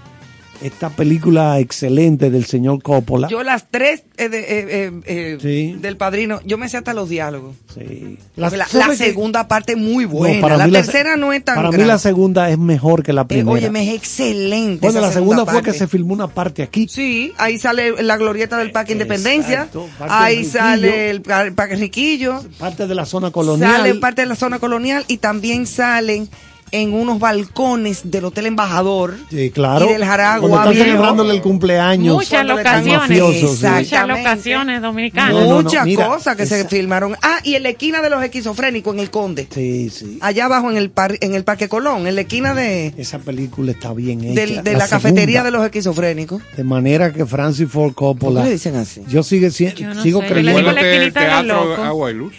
Esta película excelente del señor Coppola. Yo las tres eh, de- eh, eh, eh, Sí. del padrino, yo me sé hasta los diálogos. Sí. La, segunda parte es muy No, buena. para la tercera no es tan Para mí la segunda es mejor que la Eh, primera. óyeme, es excelente. bueno, la segunda fue que se filmó una parte aquí. Sí, ahí sale la glorieta del Parque Independencia. Exacto, ahí sale el, pa- Parque Riquillo. Parte de la zona colonial. Sale parte de la zona colonial y también salen en unos balcones del Hotel Embajador. Sí, claro. Y del Jaragua Cuando están celebrándole el cumpleaños. Muchas locaciones. Muchas locaciones dominicanas. No, no, no, Muchas cosas que se filmaron. Ah, y en la esquina de los esquizofrénicos en el Conde. Sí, sí. Allá abajo en el par- en el Parque Colón, en la esquina de, Esa película está bien hecha. del- de la, cafetería de los esquizofrénicos. De manera que Francis Ford ¿Por Coppola. le dicen así? Yo sigue, si- Yo no sigo sé, yo le digo creyendo. teatro. Agua y Luz.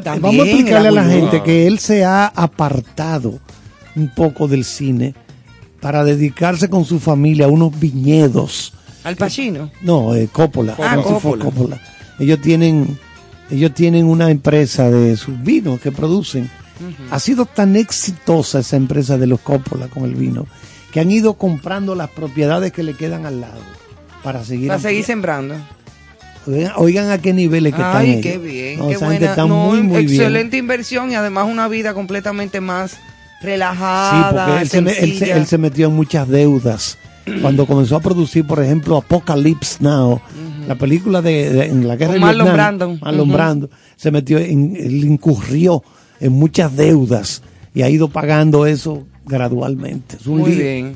También, Vamos a explicarle a la gente que él se ha apartado un poco del cine para dedicarse con su familia a unos viñedos. Al Pacino. No, eh, Coppola. Ah, Coppola. Coppola. Ellos tienen, ellos tienen una empresa de sus vinos que producen. Ha sido tan exitosa esa empresa de los Coppola con el vino que han ido comprando las propiedades que le quedan al lado para seguir. Para seguir sembrando. Oigan, oigan a qué niveles que están Ay, ellos. qué bien, No, qué buena. está No, muy, muy bien. excelente inversión y además una vida completamente más Sí, relajada, porque él se, me- él, se, sencilla. él se metió en muchas deudas. [clears throat] Cuando comenzó a producir, por ejemplo, Apocalypse Now, la película de, de- en la guerra de Marlon Vietnam, Brando. Marlon Ujú. Brando, se metió en, él incurrió en muchas deudas y ha ido pagando eso gradualmente. Es un Muy lío.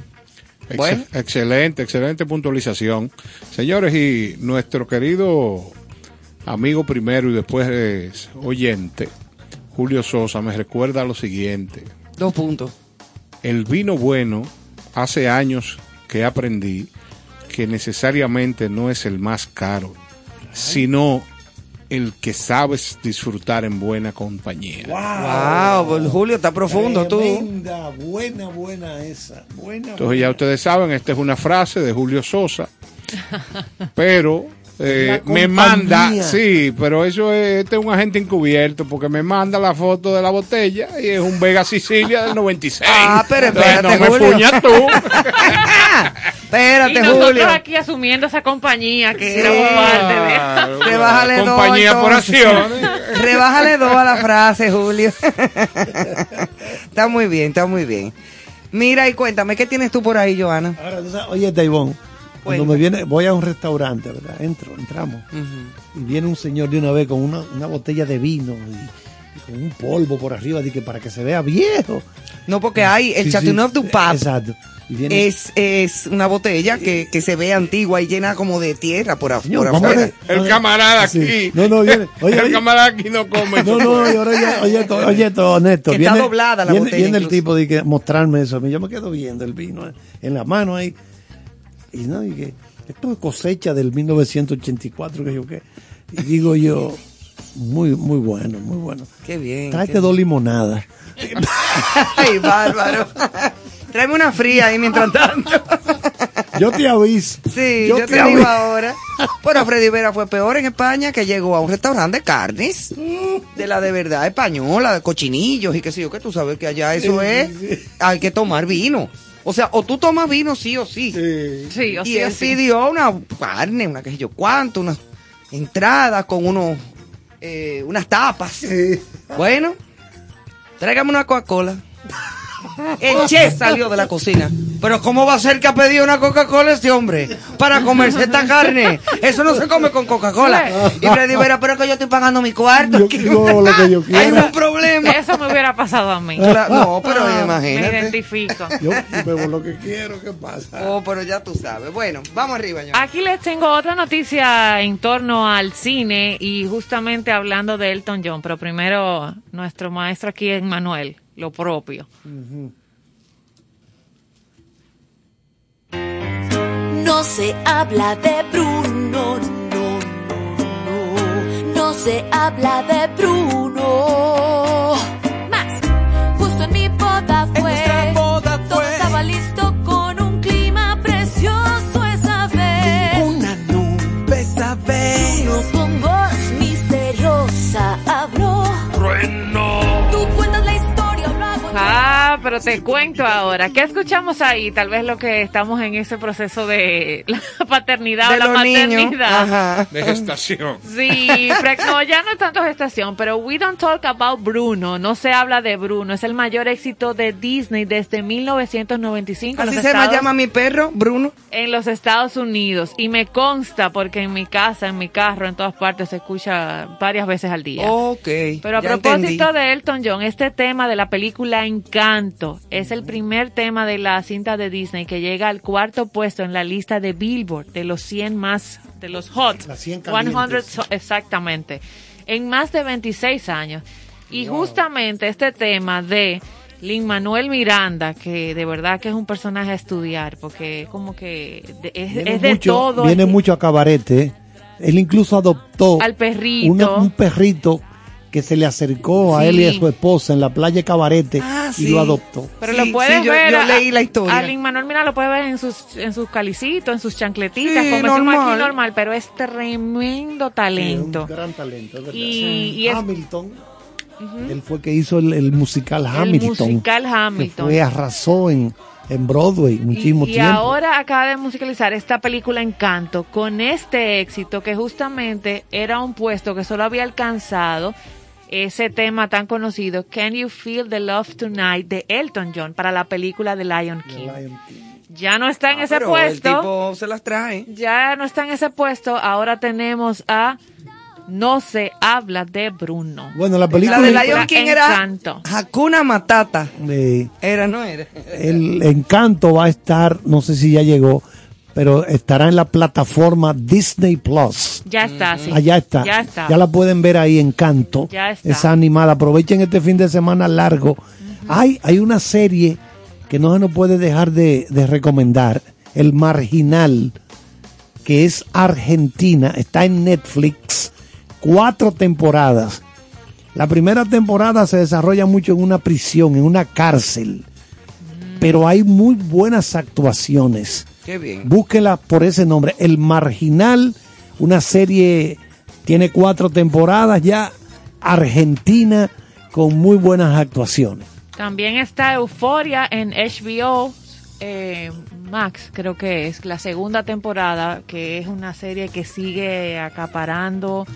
Ex- Bueno. Excelente, excelente puntualización. Señores, y nuestro querido amigo primero y después es oyente, Julio Sosa, me recuerda lo siguiente. Dos puntos. El vino bueno, hace años que aprendí que necesariamente no es el más caro, sino el que sabes disfrutar en buena compañía. Wow, pues, Julio, está profundo tú. Tremenda, buena, buena esa. Buena, Entonces ya ustedes saben, esta es una frase de Julio Sosa, [laughs] pero eh, me compañía. manda, sí, pero eso es, este es un agente encubierto porque me manda la foto de la botella y es un Vega Sicilia del 96. Ah, pero Entonces, espérate, no me Julio. fuñas tú. [laughs] Espérate, y nosotros Julio. aquí asumiendo esa compañía que Sí. éramos parte de. Claro, Rebájale dos, Compañía por entonces. acciones. [laughs] Rebájale dos a la frase, Julio. [laughs] está muy bien, está muy bien. Mira y cuéntame, ¿qué tienes tú por ahí, Joana? Ahora, tú sabes, oye, cuando me viene, voy a un restaurante, ¿verdad? Entro, entramos. Y viene un señor de una vez con una, una botella de vino y, y con un polvo por arriba, de que para que se vea viejo. No, porque hay el Sí, Chateauneuf sí, du Pape. Exacto. Y viene, Es, es una botella que, que se ve antigua y llena como de tierra por, af- Señor, por vamos a afuera. ver. El camarada Sí. aquí. No, no, viene. Oye, [laughs] el oye. camarada aquí no come. No, no, ahora ya, oye, to- oye, to, Néstor, Que está doblada la viene, botella viene el tipo de que mostrarme eso. a mí. Yo me quedo viendo el vino eh, en la mano ahí. Y no, y que esto es cosecha del 1984, que yo qué. Y digo yo, muy, muy bueno, muy bueno. Qué bien. Tráete qué- dos limonadas. [laughs] Ay, bárbaro. Tráeme una fría ahí mientras tanto. [laughs] Yo te aviso. Sí, yo, Yo te, te digo ahora. Bueno, Freddy Vera fue peor en España que llegó a un restaurante de carnes, de la de verdad española, de cochinillos y qué sé yo, que tú sabes que allá eso es, hay que tomar vino. O sea, o tú tomas vino sí o sí. Sí, o y sea, él sí. pidió una carne, una qué sé yo cuánto, unas entradas con unos, eh, unas tapas. Bueno, tráigame una Coca-Cola. [laughs] El chef salió de la cocina. Pero ¿cómo va a ser que ha pedido una Coca-Cola este hombre? Para comerse esta carne. Eso no se come con Coca-Cola. Y Freddy Vera, pero es que yo estoy pagando mi cuarto. Yo, yo lo que yo Hay un problema. Eso me hubiera pasado a mí. No, pero Me imagínate. identifico. Yo bebo lo que quiero, ¿qué pasa? Oh, pero ya tú sabes. Bueno, vamos arriba, ya. Aquí les tengo otra noticia en torno al cine y justamente hablando de Elton John, pero primero nuestro maestro aquí es Manuel, lo propio. No se habla de Bruno, no, no, no. No se habla de Bruno. Más, justo en mi boda fue. Todo estaba listo Ah, pero te cuento ahora. ¿Qué escuchamos ahí? Tal vez lo que estamos en ese proceso de la [laughs] paternidad De o la los niños. maternidad. Ajá. De gestación. Sí, no, ya no es tanto gestación, pero We Don't Talk About Bruno, no se habla de Bruno, es el mayor éxito de Disney desde 1995 en Así los, se me Estados, llama mi perro, Bruno. en los Estados Unidos y me consta porque en mi casa, en mi carro, en todas partes se escucha varias veces al día. Ok. Pero a propósito entendí. de Elton John, este tema de la película Encanto es el primer tema de la cinta de Disney que llega al cuarto puesto en la lista de Billboard de los 100 más, de los hot. Las 100 100 calientes. so- exactamente. En más de 26 años. Y justamente este tema de Lin Manuel Miranda, que de verdad que es un personaje a estudiar, porque como que es, Viene es de mucho, todo. Viene mucho a cabarete. Él incluso adoptó Al perrito. una- un perrito que se le acercó a él y a su esposa en la playa Cabarete Ah, y lo adoptó. Pero Sí, lo puedes sí, yo- ver. yo a- leí la historia. A Manuel Miranda lo puedes ver en sus, en sus calicitos, en sus chancletitas, Sí, como decimos normal. aquí normal, pero es tremendo talento. Un gran talento, es verdad. Y- y es- Hamilton. Él fue que hizo el, el musical El Hamilton. musical que Hamilton. fue, arrasó en, en Broadway muchísimo y, y tiempo. ahora acaba de musicalizar esta película Encanto con este éxito que justamente era un puesto que solo había alcanzado ese tema tan conocido, Can You Feel the Love Tonight de Elton John para la película The Lion King. Lion King. Ya no está en Ah, ese pero puesto. El tipo se las trae. ya no está en ese puesto, ahora tenemos a No se habla de Bruno. Bueno, la La película... de Lion King era Encanto. Hakuna Matata. Era, no era. el encanto va a estar, no sé si ya llegó, pero estará en la plataforma Disney Plus. Ya está, sí. Allá está. Ya está. la pueden ver ahí, Encanto. Ya está. Esa animada. Aprovechen este fin de semana largo. hay, hay una serie que no se nos puede dejar de, de recomendar. El Marginal, que es argentina. Está en Netflix. Cuatro temporadas. La primera temporada se desarrolla mucho en una prisión, en una cárcel. Pero hay muy buenas actuaciones. Qué bien. Búsquela por ese nombre. El Marginal, una serie, tiene cuatro temporadas ya, argentina, con muy buenas actuaciones. También está Euforia en HBO eh, Max, creo que es la segunda temporada, que es una serie que sigue acaparando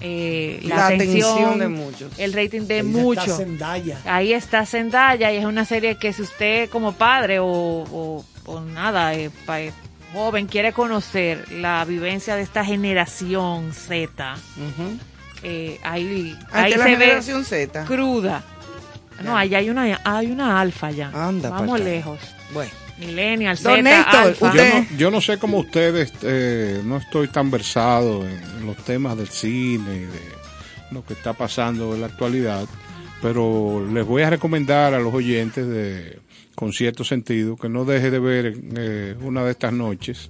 eh, la, La atención, atención de muchos. el rating de Ahí está muchos. Zendaya. Ahí está Zendaya y es una serie que si usted como padre o, o- o nada, eh, pa- eh, joven, quiere conocer la vivencia de esta generación Z, eh, ahí, ahí Ante la se ve Z. cruda. No, allá hay una, hay una alfa ya. Anda Vamos lejos. Bueno. Millennial, Don Z, Néstor, alfa. Yo no, yo no sé cómo ustedes, eh, no estoy tan versado en, en los temas del cine y de lo que está pasando en la actualidad, pero les voy a recomendar a los oyentes de con cierto sentido que no deje de ver eh, una de estas noches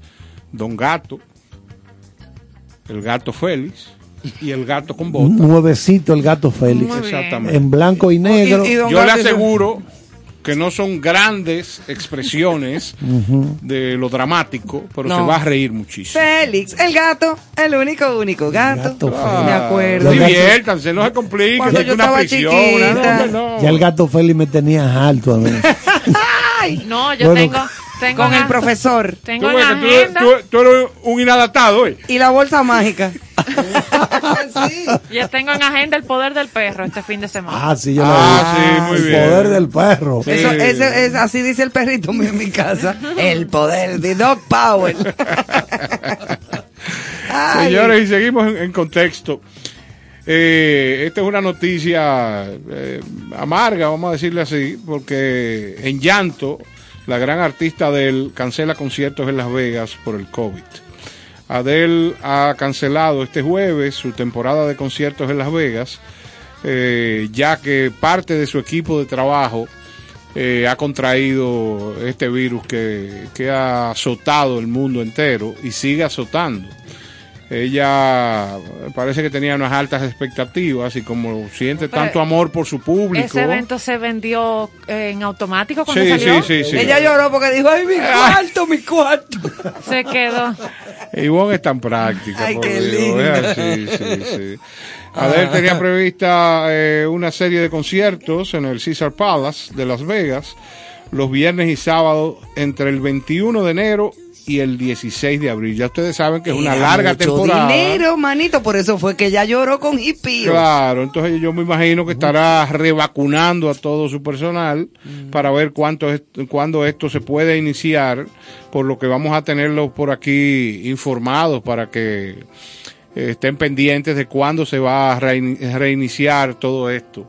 Don Gato, el gato Félix y el gato con botas. Nuevecito el gato Félix. Exactamente. En blanco y negro. Y- Yo le aseguro que no son grandes expresiones [laughs] de lo dramático, pero No. se va a reír muchísimo. Félix, el gato, el único, único gato. Gato Ah, Me acuerdo. Diviértanse, no se compliquen. Es una prisión. no, no. Ya el gato Félix me tenía alto a mí. [laughs] No, yo Bueno, tengo, tengo Con el profesor Tengo Tú agenda. tú, tú- tú eres un inadaptado, ¿eh? y la bolsa mágica. [laughs] sí. Yo tengo en agenda el poder del perro este fin de semana. Ah, sí, yo Ah, la vi. sí, muy el bien. poder del perro. Sí. Eso, ese- es, así dice el perrito mío en mi casa. El poder de Dog Power. [laughs] Señores, y seguimos en, en contexto. Eh, esta es una noticia eh, amarga, vamos a decirle así, porque en llanto, la gran artista Adele cancela conciertos en Las Vegas por el COVID. Adele ha cancelado este jueves su temporada de conciertos en Las Vegas, eh, ya que parte de su equipo de trabajo eh, ha contraído este virus que, que ha azotado el mundo entero y sigue azotando. Ella parece que tenía unas altas expectativas y como siente Pero tanto amor por su público. Ese evento se vendió eh, en automático cuando Sí, salió. sí, sí, sí. Ella lloró porque dijo, ay, mi cuarto, mi cuarto. [laughs] Se quedó. Ivonne es tan práctica. Ay, qué linda. sí, sí. Adele tenía prevista eh, una serie de conciertos en el Caesar Palace de Las Vegas los viernes y sábados entre el 21 de enero y el 16 de abril. Ya ustedes saben que es una Era larga mucho temporada. dinero, manito, por eso fue que ella lloró con hippie. Claro, entonces yo me imagino que estará revacunando a todo su personal para ver cuánto es, cuándo esto se puede iniciar, por lo que vamos a tenerlos por aquí informados para que eh, estén pendientes de cuándo se va a rein- reiniciar todo esto.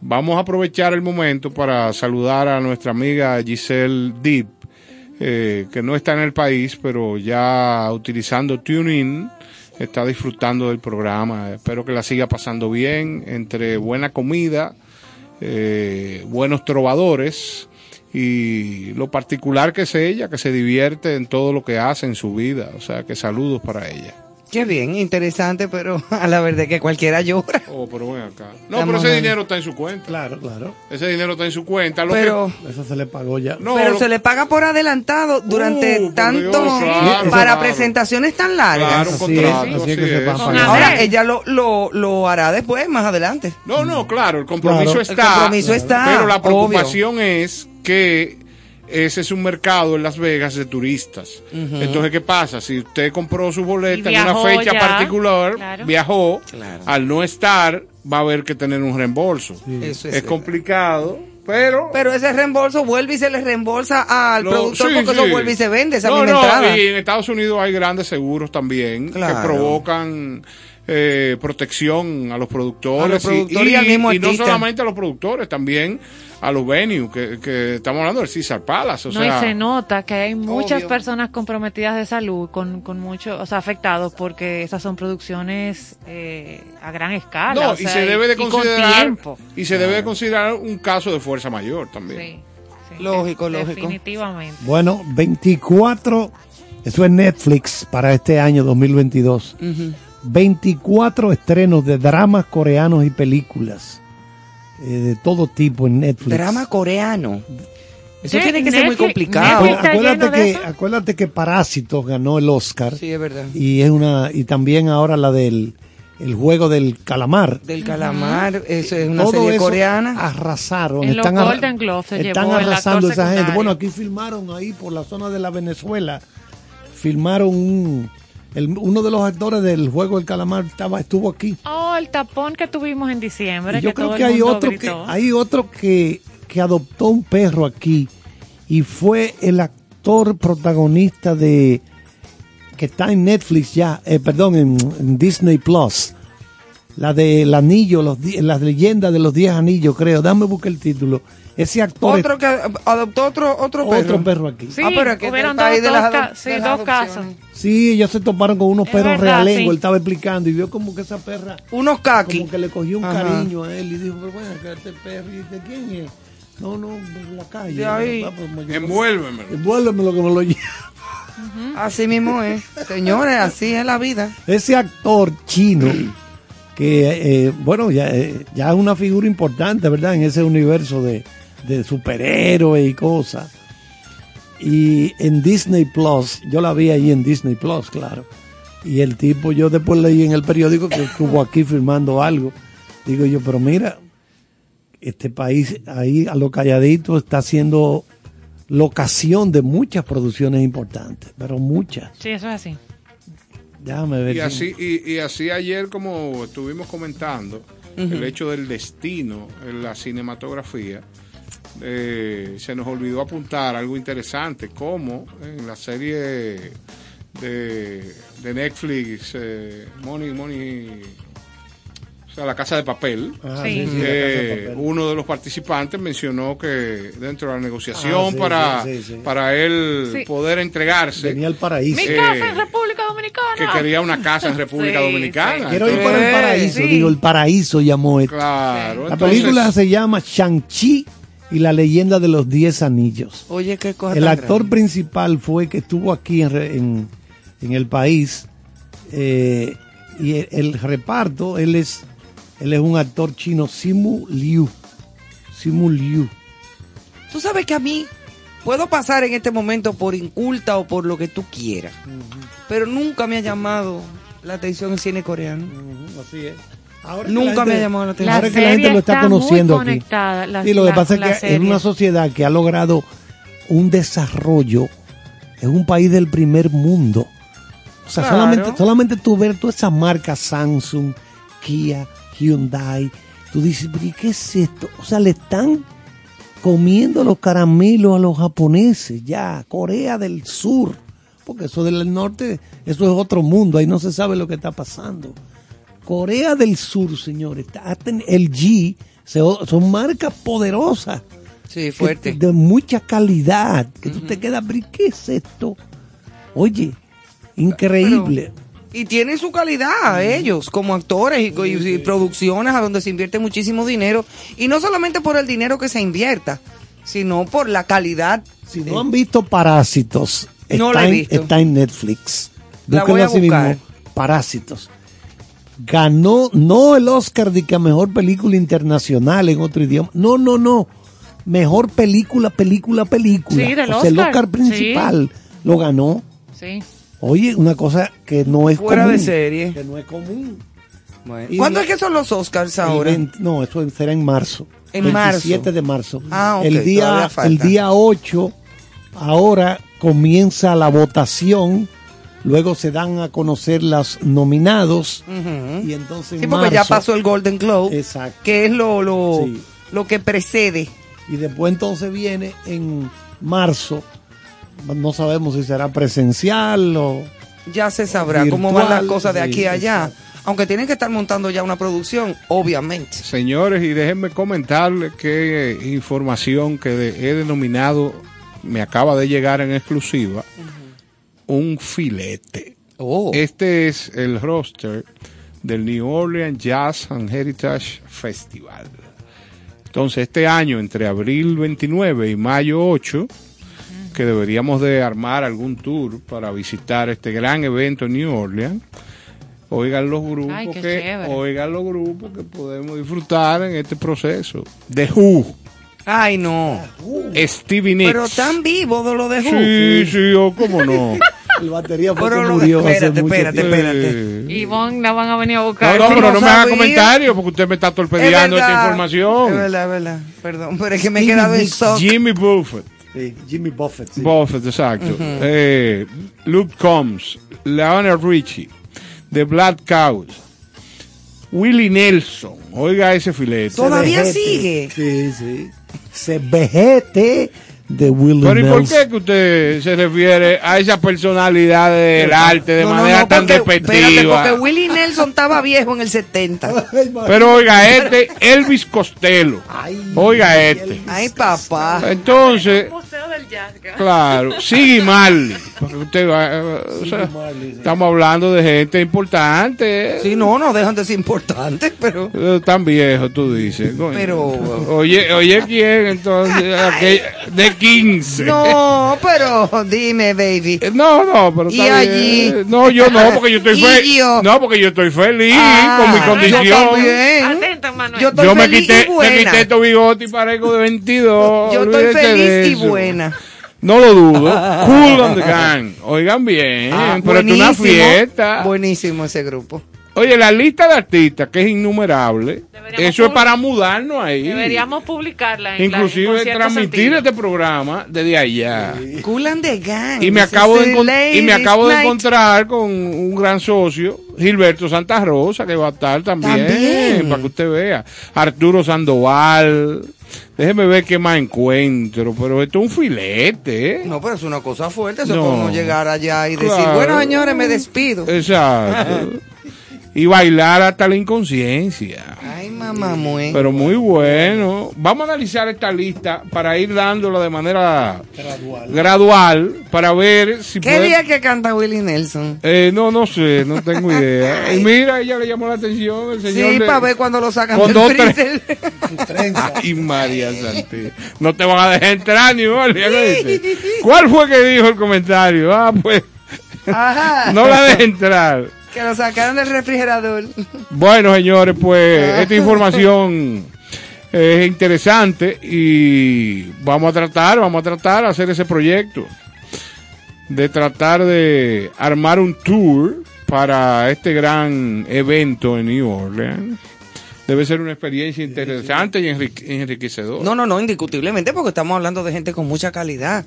Vamos a aprovechar el momento para saludar a nuestra amiga Giselle Deep, eh, que no está en el país, pero ya utilizando TuneIn, está disfrutando del programa. Espero que la siga pasando bien, entre buena comida, eh, buenos trovadores y lo particular que es ella, que se divierte en todo lo que hace en su vida. O sea, que saludos para ella. Qué bien, interesante, pero [laughs] a la verdad que cualquiera llora. Oh, pero ven acá. No, Estamos pero ese dinero está en su cuenta. Claro, claro. Ese dinero está en su cuenta. Lo Pero, Eso se le pagó ya. no, pero lo- se le paga por adelantado durante Uh, tanto Dios, claro, para claro. presentaciones tan largas. Claro, un Así es, así es que se. Ahora, ella lo, lo, lo hará después, más adelante. No, no, claro, el compromiso Claro. está. El compromiso está, Pero la obvio. preocupación es que ese es un mercado en Las Vegas de turistas. Entonces, ¿qué pasa? Si usted compró su boleta en una fecha ya, particular, claro. viajó, Claro. al no estar, va a haber que tener un reembolso. Eso Es, es complicado, pero... Pero ese reembolso vuelve y se le reembolsa al Lo- productor sí, porque sí. eso vuelve y se vende esa no, misma no, entrada. y en Estados Unidos hay grandes seguros también Claro. que provocan eh, protección a los productores, A los productores y al mismo y no solamente a los productores, también a los venues, que, que estamos hablando del Cesar Palace. O no, sea, y se nota que hay muchas Obvio. personas comprometidas de salud con, con mucho, o sea, afectados porque esas son producciones eh, a gran escala. no, o y sea, se debe de y con considerar tiempo. y se debe de considerar un caso de fuerza mayor también. Sí, sí, Lógico, de- lógico. Definitivamente. Bueno, 24, eso es Netflix para este año 2022. 24 estrenos de dramas coreanos y películas eh, de todo tipo en Netflix. Drama coreano. Eso Sí, tiene que ser muy complicado. Acuérdate, que, acuérdate que Parásitos ganó el Oscar Sí, es verdad. y es una y también ahora la del el juego del calamar. Del calamar, eso es una Todo serie eso coreana. arrasaron. En los están arra- Golden Globes se están llevó arrasando esa gente. Bueno, aquí filmaron ahí por la zona de la Venezuela. Filmaron un, el- uno de los actores del juego del calamar estaba estuvo aquí. Oh, el tapón que tuvimos en diciembre. Y yo que creo todo que el hay otro que hay otro que, que adoptó un perro aquí y fue el actor protagonista de que está en Netflix ya, eh, perdón, en, en Disney Plus. La del anillo, los, las leyendas de los 10 anillos, creo. Dame buscar el título. Ese actor Otro que adoptó otro, otro perro. otro perro aquí. Sí, Ah, pero es que hubieron dos, de dos las ca- sí, de las dos casos. Sí, ellos se toparon con unos Es perros verdad, realengos. sí. Él estaba explicando y vio como que esa perra, Unos kaki. como que le cogió un Ajá. cariño a él y dijo, pero bueno, que este perro, ¿y de quién es? No, no, de la calle. De ahí. Ah, pues, me- Envuélvemelo. Envuélveme lo que me lo lleva. Así mismo es. Señores, así es la vida. Ese actor chino, que, eh, bueno, ya, eh, ya es una figura importante, ¿verdad? En ese universo de, de superhéroes y cosas. Y en Disney Plus, yo la vi ahí en Disney Plus, claro. Y el tipo, yo después leí en el periódico que estuvo aquí filmando algo. Digo yo, pero mira, este país ahí a lo calladito está siendo locación de muchas producciones importantes, pero muchas. Sí, eso es así. Déjame ver. Y así, y, y así ayer, como estuvimos comentando, el hecho del destino en la cinematografía, eh, se nos olvidó apuntar algo interesante, como en la serie de, de Netflix, eh, Money, Money, o sea, La Casa de Papel. Ah, Sí. sí, sí, la Casa de Eh, Papel. uno de los participantes mencionó que dentro de la negociación Ah, sí, para, sí, sí, sí. para él Sí. poder entregarse, Venía al paraíso. Mi Eh, casa en República Dominicana. que quería una casa en [laughs] República Sí, Dominicana. Quiero ir para el paraíso, Sí. digo, el paraíso llamó esto. Claro. La entonces, película se llama Shang-Chi y la leyenda de los diez anillos. Oye, qué cosa El actor grande. principal fue que estuvo aquí en, en- en el país eh, y el, el reparto, él es, él es un actor chino, Simu Liu. Simu Liu. Tú sabes que a mí puedo pasar en este momento por inculta o por lo que tú quieras, pero nunca me ha llamado la atención el cine coreano. Así es. Ahora Nunca me llamado la atención. Ahora que la gente lo está, está conociendo muy aquí. conectada, la- sí, lo que la- pasa es que es una sociedad que ha logrado un desarrollo, es un país del primer mundo. O sea, Claro. solamente, solamente tú ver todas esas marcas Samsung, Kia, Hyundai, tú dices, ¿y qué es esto? O sea, le están comiendo los caramelos a los japoneses, ya, Corea del Sur, porque eso del norte, eso es otro mundo, ahí no se sabe lo que está pasando. Corea del Sur, señores, el G, son marcas poderosas, Sí, que- fuerte. de mucha calidad, que tú te quedas, pero ¿y ¿qué es esto? Oye, increíble. Y tienen su calidad ellos como actores y, y- y producciones a donde se invierte muchísimo dinero. Y no solamente por el dinero que se invierta, sino por la calidad. Si no han visto Parásitos, No está, la he en, visto. está en Netflix. La Búsquenlo voy a buscar. mismo, Parásitos. Ganó no el Oscar de que a mejor película internacional en otro idioma. No, no, no. Mejor película, película, película. Sí, del o sea, el Oscar. Oscar principal lo ganó. Sí. Oye, una cosa que no es Fuera común. de serie. Que no es común. Bueno. Y ¿Cuándo es que son los Oscars ahora? 20 no, eso será en marzo. En marzo. 27 de marzo. Ah, ok, el, día, el día 8, ahora comienza la votación. Luego se dan a conocer los nominados. Y entonces en Sí, porque ya pasó el Golden Globe, Exacto. que es lo, lo, Sí. lo que precede. Y después entonces viene en marzo. No sabemos si será presencial o... Ya se sabrá cómo van las cosas de sí, aquí a allá. exacto. Aunque tienen que estar montando ya una producción, obviamente. Señores, y déjenme comentarles que eh, información que he denominado, me acaba de llegar en exclusiva, un filete. Oh. Este es el roster del New Orleans Jazz and Heritage Festival. Entonces, este año, entre abril 29 y mayo 8, que deberíamos de armar algún tour para visitar este gran evento en New Orleans, oigan los grupos Ay, que chévere. oigan los grupos que podemos disfrutar en este proceso. The Who, Ay, no. Stevie Nicks. Pero tan vivo de lo de Who. Sí, sí, o cómo no. [laughs] El batería fue Pero que lo- murió hace espérate, mucho espérate, tiempo. espérate. Eh, Ivonne la van a venir a No, buscar. no, Sí, pero no no me haga comentarios porque usted me está torpedeando Es esta información. Es verdad, es verdad. Perdón, pero es que me he quedado en shock. Jimmy Buffett. Sí, Jimmy Buffett. sí. Buffett, exacto. Eh, Luke Combs, Leonard Richie, The Black Cows, Willie Nelson. Oiga ese filete. Todavía sigue. Sí, sí. Se vejete de Willie Pero ¿y por qué que usted se refiere a esa personalidad del arte de No, manera no, tan porque- espérate, despectiva? porque Willie Nelson estaba viejo en el 70. [laughs] Pero oiga este, Elvis Costello. Oiga este. Ay, papá. Entonces, del Jazz. que- claro, Marley. Porque usted va, eh, o sea, estamos hablando de gente importante. Sí, no, no dejan de ser importantes, pero... Eh, Tan viejo, tú dices. coño. Pero- Oye, oye, ¿quién entonces? [laughs] De 15. No, pero dime, baby. Eh, No, no, pero Y está allí. bien. No, yo no, porque yo estoy [laughs] feliz. yo. No, porque yo estoy feliz Ah, con mi Yo condición. también. Manuel. Yo estoy Yo me feliz quité, y buena. me quité estos bigotes y parezco de 22. [laughs] Yo estoy feliz y buena. No lo dudo. [laughs] cool on the gang. Oigan bien, Ah, pero es una fiesta. Buenísimo ese grupo. Oye, la lista de artistas, que es innumerable, Deberíamos eso es para mudarnos ahí. Deberíamos publicarla. En la- en Inclusive transmitir sentido. este programa desde allá. Cool and the Gang. Y me acabo de, y me acabo de encontrar con un gran socio, Gilberto Santa Rosa, que va a estar también, También. para que usted vea. Arturo Sandoval. Déjeme ver qué más encuentro, pero esto es un filete, ¿eh? No, pero es una cosa fuerte. Eso No. es como no llegar allá y decir, Claro. bueno, señores, me despido. Exacto. [laughs] y bailar hasta la inconsciencia. Ay, mamá, muy. Pero muy bueno. Vamos a analizar esta lista para ir dándola de manera gradual, para ver si ¿Qué puede- día que canta Willie Nelson? Eh, no, no sé, no tengo idea. [laughs] Y mira, ella le llamó la atención el señor. Sí, de- para ver cuando lo sacan con del dos, freezer. Ay, María Santi. No te van a dejar entrar ni Olga, ¿qué dice? [laughs] ¿Cuál fue que dijo el comentario? Ah, pues, Ajá. no la dejes entrar. Que lo sacaron del refrigerador. Bueno, señores, pues esta información es interesante y vamos a tratar, vamos a tratar de hacer ese proyecto de tratar de armar un tour para este gran evento en New Orleans. Debe ser una experiencia interesante y enrique- enriquecedora. No, no, no, indiscutiblemente, porque estamos hablando de gente con mucha calidad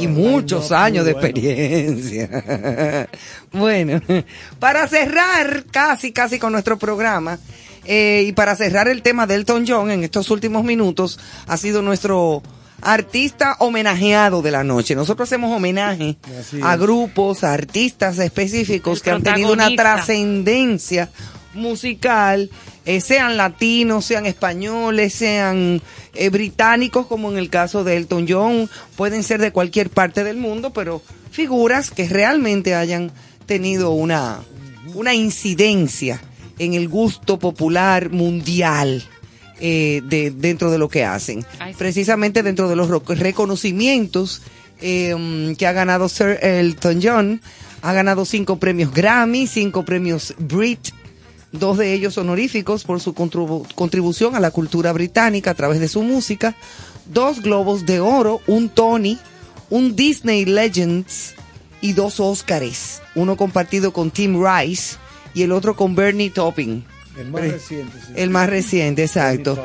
y muchos años de experiencia. [laughs] bueno, para cerrar casi, casi con nuestro programa, eh, y para cerrar el tema de Elton John en estos últimos minutos, ha sido nuestro artista homenajeado de la noche. Nosotros hacemos homenaje a grupos, a artistas específicos El que han tenido una trascendencia musical, eh, sean latinos, sean españoles, sean eh, británicos, como en el caso de Elton John, pueden ser de cualquier parte del mundo, pero figuras que realmente hayan tenido una, una incidencia en el gusto popular mundial. eh, de, dentro de lo que hacen. Precisamente dentro de los reconocimientos eh, que ha ganado Sir Elton John, ha ganado cinco premios Grammy, cinco premios Brit, dos de ellos honoríficos por su contribu- contribución a la cultura británica a través de su música, dos globos de oro, un Tony, un Disney Legends y dos Óscares, uno compartido con Tim Rice y el otro con Bernie Taupin. El más reciente. sí. El más reciente, exacto.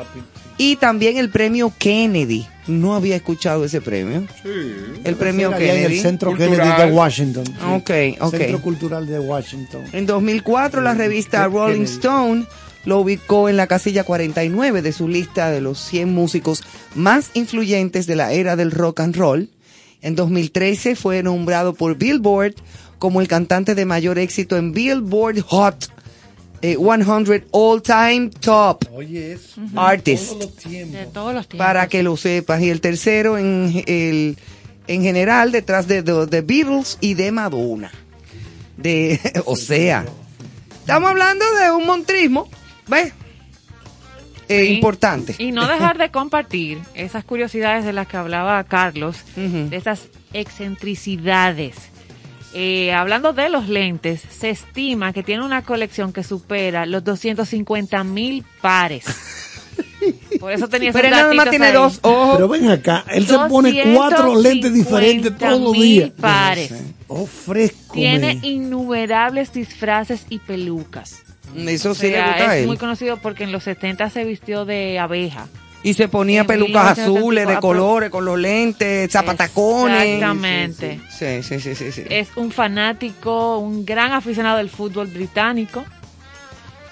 Sí. Y también el premio Kennedy. No había escuchado ese premio. El premio en Kennedy. el Centro Cultural. Kennedy de Washington. sí. Ok, ok. Centro Cultural de Washington. En 2004 la revista Kennedy. Rolling Stone lo ubicó en la casilla 49 de su lista de los 100 músicos más influyentes de la era del rock and roll. En 2013 fue nombrado por Billboard como el cantante de mayor éxito en Billboard Hot eh, 100 All Time Top Oye, eso. Artists. Todos los tiempos. De todos los tiempos. Para que lo sepas. Y el tercero en, el, en general detrás de The Beatles y de Madonna. De, [laughs] o sea, estamos hablando de un montrismo, ¿ves? Eh, Sí. Importante. Y no dejar de compartir esas curiosidades de las que hablaba Carlos, de esas excentricidades. Eh, hablando de los lentes, se estima que tiene una colección que supera los 250 mil pares. [laughs] Por eso tenía Pero él nada más tiene ahí. dos ojos. Pero ven acá, él se pone cuatro lentes diferentes todos los 250.000 días. pares. Oh, fresco. Tiene innumerables disfraces y pelucas. Eso O sí le sea, gusta a es él. muy conocido porque en los 70 se vistió de abeja. Y se ponía En pelucas 1974, azules de colores, con los lentes, zapatacones. Exactamente. Sí, sí, sí, sí. sí. Es un fanático, un gran aficionado del fútbol británico.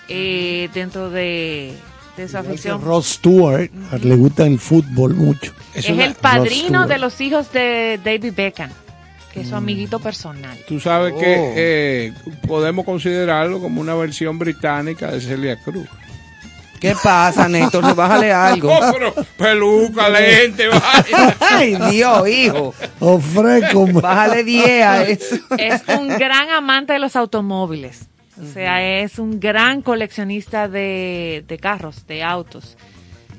Eh, dentro de, de su afición. Rod Stewart, le gusta el fútbol mucho. Es, una- el padrino de los hijos de David Beckham, que es su amiguito personal. Tú sabes Oh. que eh, podemos considerarlo como una versión británica de Celia Cruz. ¿Qué pasa, Néstor? Bájale algo. [laughs] Oh, pero peluca, lente, vaina. Ay, Dios, hijo. Oh, fresco. man. Bájale 10 a eso. Es un gran amante de los automóviles. O sea, es un gran coleccionista de, de carros, de autos.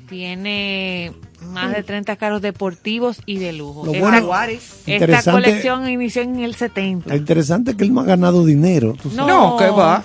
Tiene más de 30 carros deportivos y de lujo. Lo Esta- bueno- esta, Interesante. colección inició en el 70. Lo interesante es que él no ha ganado dinero. tú sabes. No, ¿qué va?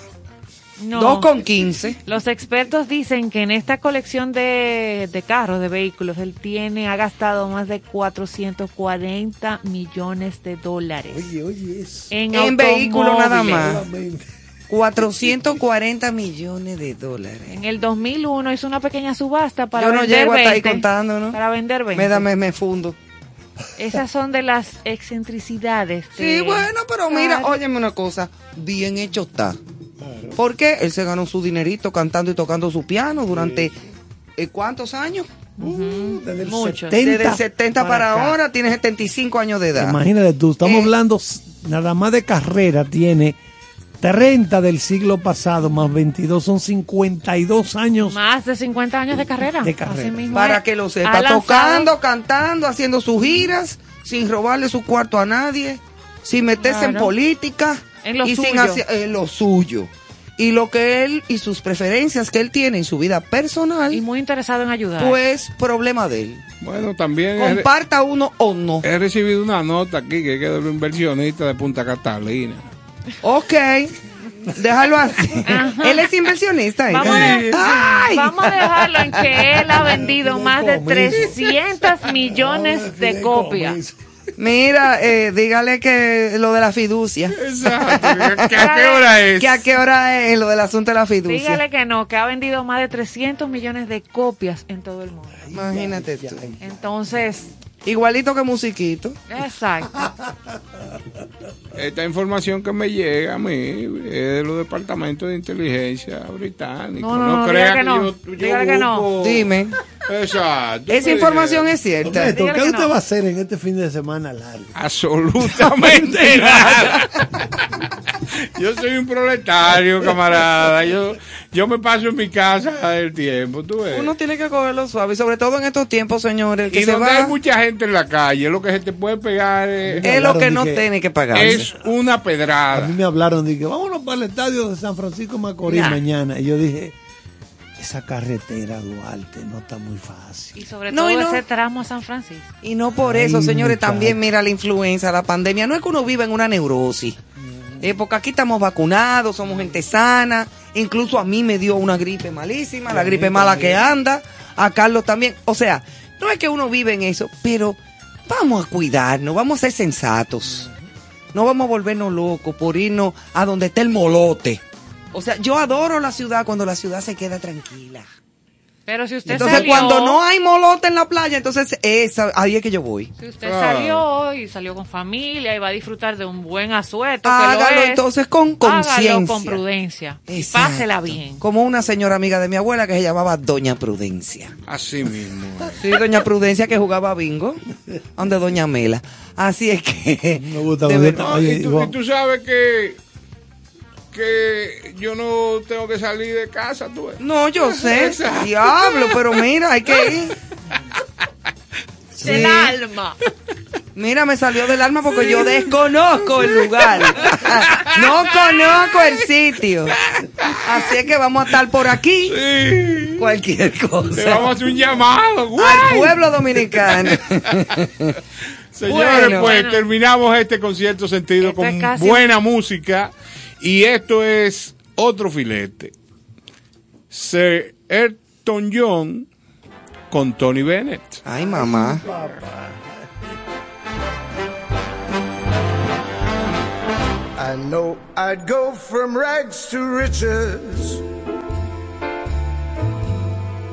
No. Con 15. Los expertos dicen que en esta colección de, de carros, de vehículos, él tiene, ha gastado más de 440 millones de dólares. Oye, oye, eso. En, En vehículos nada más. Solamente. 440 millones de dólares. En el 2001 hizo una pequeña subasta para Yo no vender llego hasta ahí 20, contando, ¿no? Para vender 20. Me, da- me, me fundo. Esas son de las excentricidades. Sí, de- bueno, pero mira, óyeme una cosa. Bien hecho está. Porque él se ganó su dinerito cantando y tocando su piano durante eh, ¿cuántos años? Desde el Muchos. 70 Desde el 70 para, ahora tiene 75 años de edad. Imagínate tú, estamos Eh. hablando nada más de carrera, tiene 30 del siglo pasado más 22, son 52 años. Más de 50 años de carrera. De carrera. Así mismo Para es. que lo Ha sepa, lanzado- tocando, cantando, haciendo sus giras, sin robarle su cuarto a nadie, sin meterse en política En lo y sin suyo. hacer en lo suyo. Y lo que él y sus preferencias que él tiene en su vida personal, Y muy interesado en ayudar. pues problema de él. Bueno, también he, Comparta uno o no. he recibido una nota aquí que es de un inversionista de Punta Catalina. Ok, déjalo así. Él es inversionista. ¿eh? Vamos a, Ay. vamos a dejarlo en que él ha vendido [laughs] más de 300 millones de copias. Mira, eh, dígale que lo de la fiducia. Exacto. ¿Que ¿A [laughs] qué hora es? Que a qué hora es lo del asunto de la fiducia. Dígale que no, que ha vendido más de 300 millones de copias en todo el mundo. Imagínate tú. Entonces, Igualito que musiquito. exacto. [laughs] Esta información que me llega a mí es de los departamentos de inteligencia británicos. No, no, no, crea dígale que no, yo, que no. Dime. Exacto. Esa información es cierta. ¿qué usted no. va a hacer en este fin de semana largo? Absolutamente [laughs] nada. Yo soy un proletario, camarada. Yo, yo me paso en mi casa el tiempo, tú ves. Uno tiene que cogerlo suave, y sobre todo en estos tiempos, señores. Que y se donde va hay mucha gente en la calle, lo que se te puede pegar es, es lo que no que- tiene que pagar. es una A pedrada. mí me hablaron de que vámonos para el estadio de San Francisco Macorís Nah. mañana. Y yo dije, esa carretera Duarte no está muy fácil. Y sobre No, todo y no. ese tramo a San Francisco. Y no por eso, señores, muchacho. también mira la influenza, la pandemia. No es que uno viva en una neurosis. Eh, porque aquí estamos vacunados, somos gente sana. Incluso a mí me dio una gripe malísima, la gripe mala que anda. A Carlos también. O sea, no es que uno vive en eso, pero vamos a cuidarnos, vamos a ser sensatos. No vamos a volvernos locos por irnos a donde está el molote. O sea, yo adoro la ciudad cuando la ciudad se queda tranquila. Pero si usted Entonces, salió, cuando no hay molote en la playa, entonces esa, ahí es que yo voy. si usted Ah. salió y salió con familia y va a disfrutar de un buen asueto, que Hágalo lo es, entonces con conciencia. hágalo con prudencia. y Exacto. Pásela bien. Como una señora amiga de mi abuela que se llamaba Doña Prudencia. Así mismo. Sí, Doña Prudencia que jugaba bingo, donde Doña Mela. Así es que. Me gusta, de me gusta. Oye, y, tú, y tú sabes que, que yo no tengo que salir de casa, tú. No, yo [laughs] sé. Exacto. Diablo, pero mira, hay que ir. [laughs] Del alma. Mira, me salió del alma porque yo desconozco el lugar. [laughs] No conozco el sitio. Así es que vamos a estar por aquí. Sí. Cualquier Te cosa. vamos a hacer un llamado. Al pueblo dominicano. Señores, Bueno. pues Bueno. terminamos este concierto sentido Esto con es casi- buena música. Y esto es otro filete. Sir Elton John con Tony Bennett. Ay, mamá. I know I'd go from rags to riches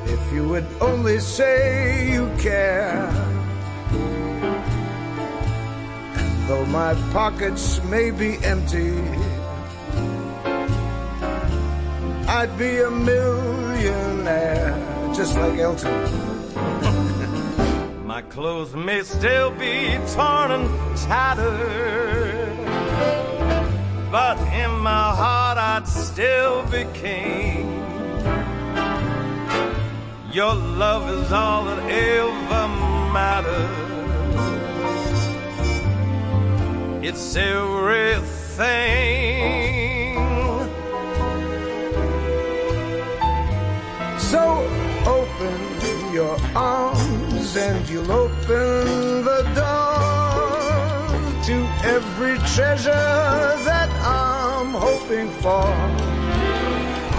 if you would only say you care. And though my pockets may be empty, I'd be a millionaire just like Elton. [laughs] My clothes may still be torn and tattered, but in my heart I'd still be king. Your love is all that ever matters. It's everything. So open your arms and you'll open the door to every treasure that I'm hoping for.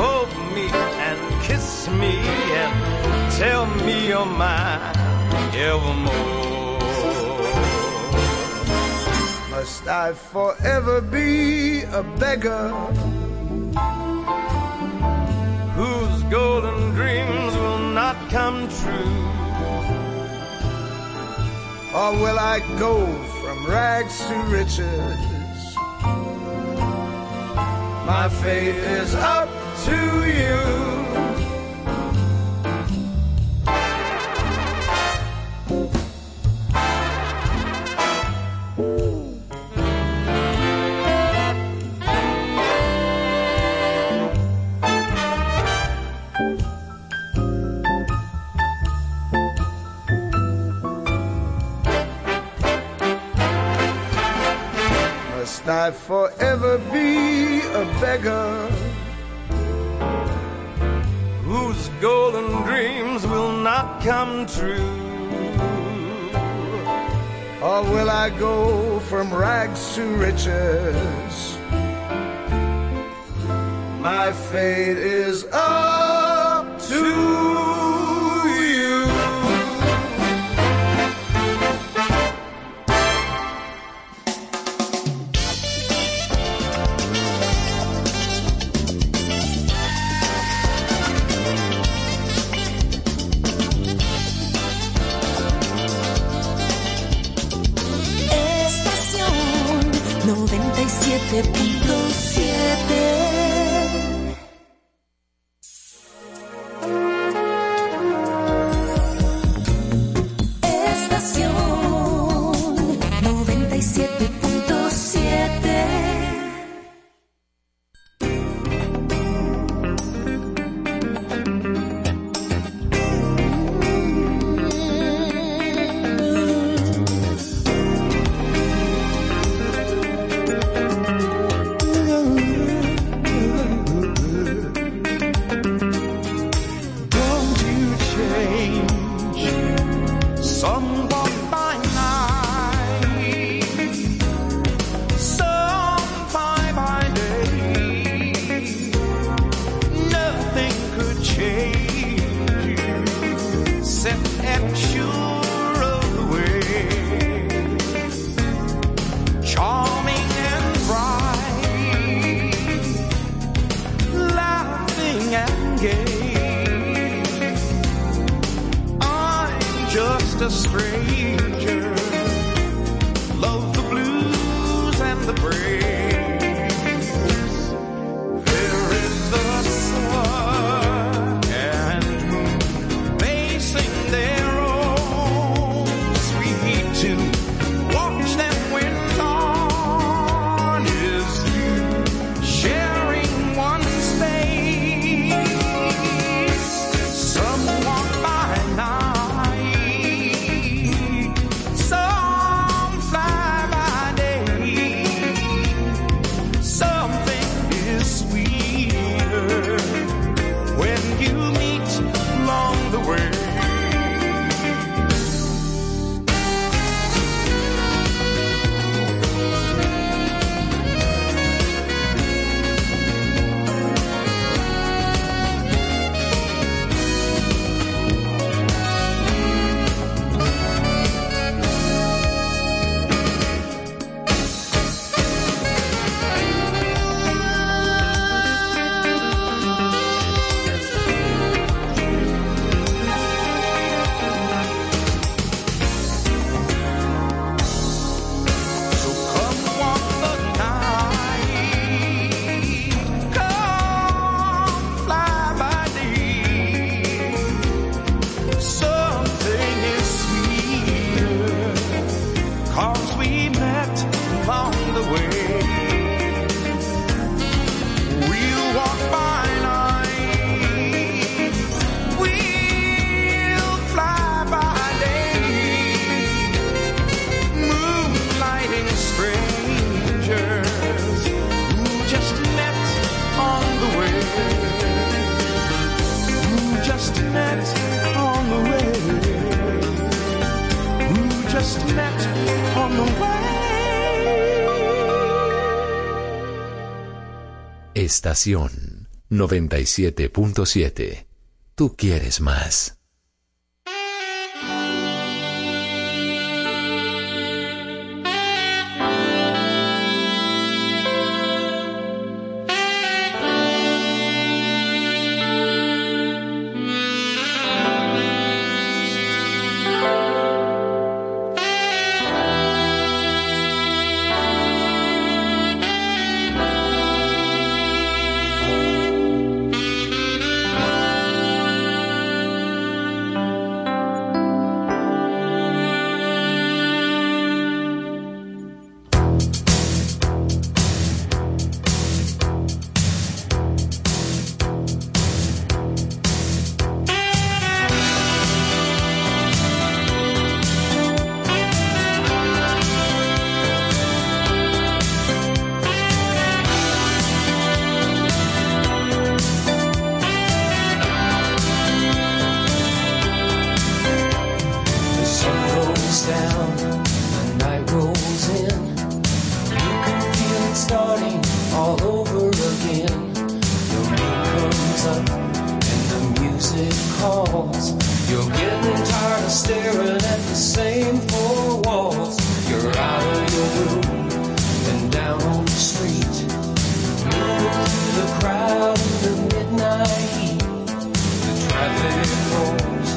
Hold me and kiss me and tell me you're mine evermore. Must I forever be a beggar whose golden come true? or will I go from rags to riches? My fate is up to you. Must I forever be a beggar whose golden dreams will not come true? or will I go from rags to riches? My fate is up 97.7 Estación Somebody Straight. Estación 97.7. Tú quieres más. You're getting tired of staring at the same four walls. You're out of your room and down on the street. Moving through the crowd in the midnight heat. The traffic roars,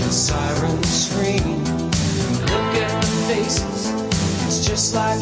the sirens scream. You look at the faces, it's just like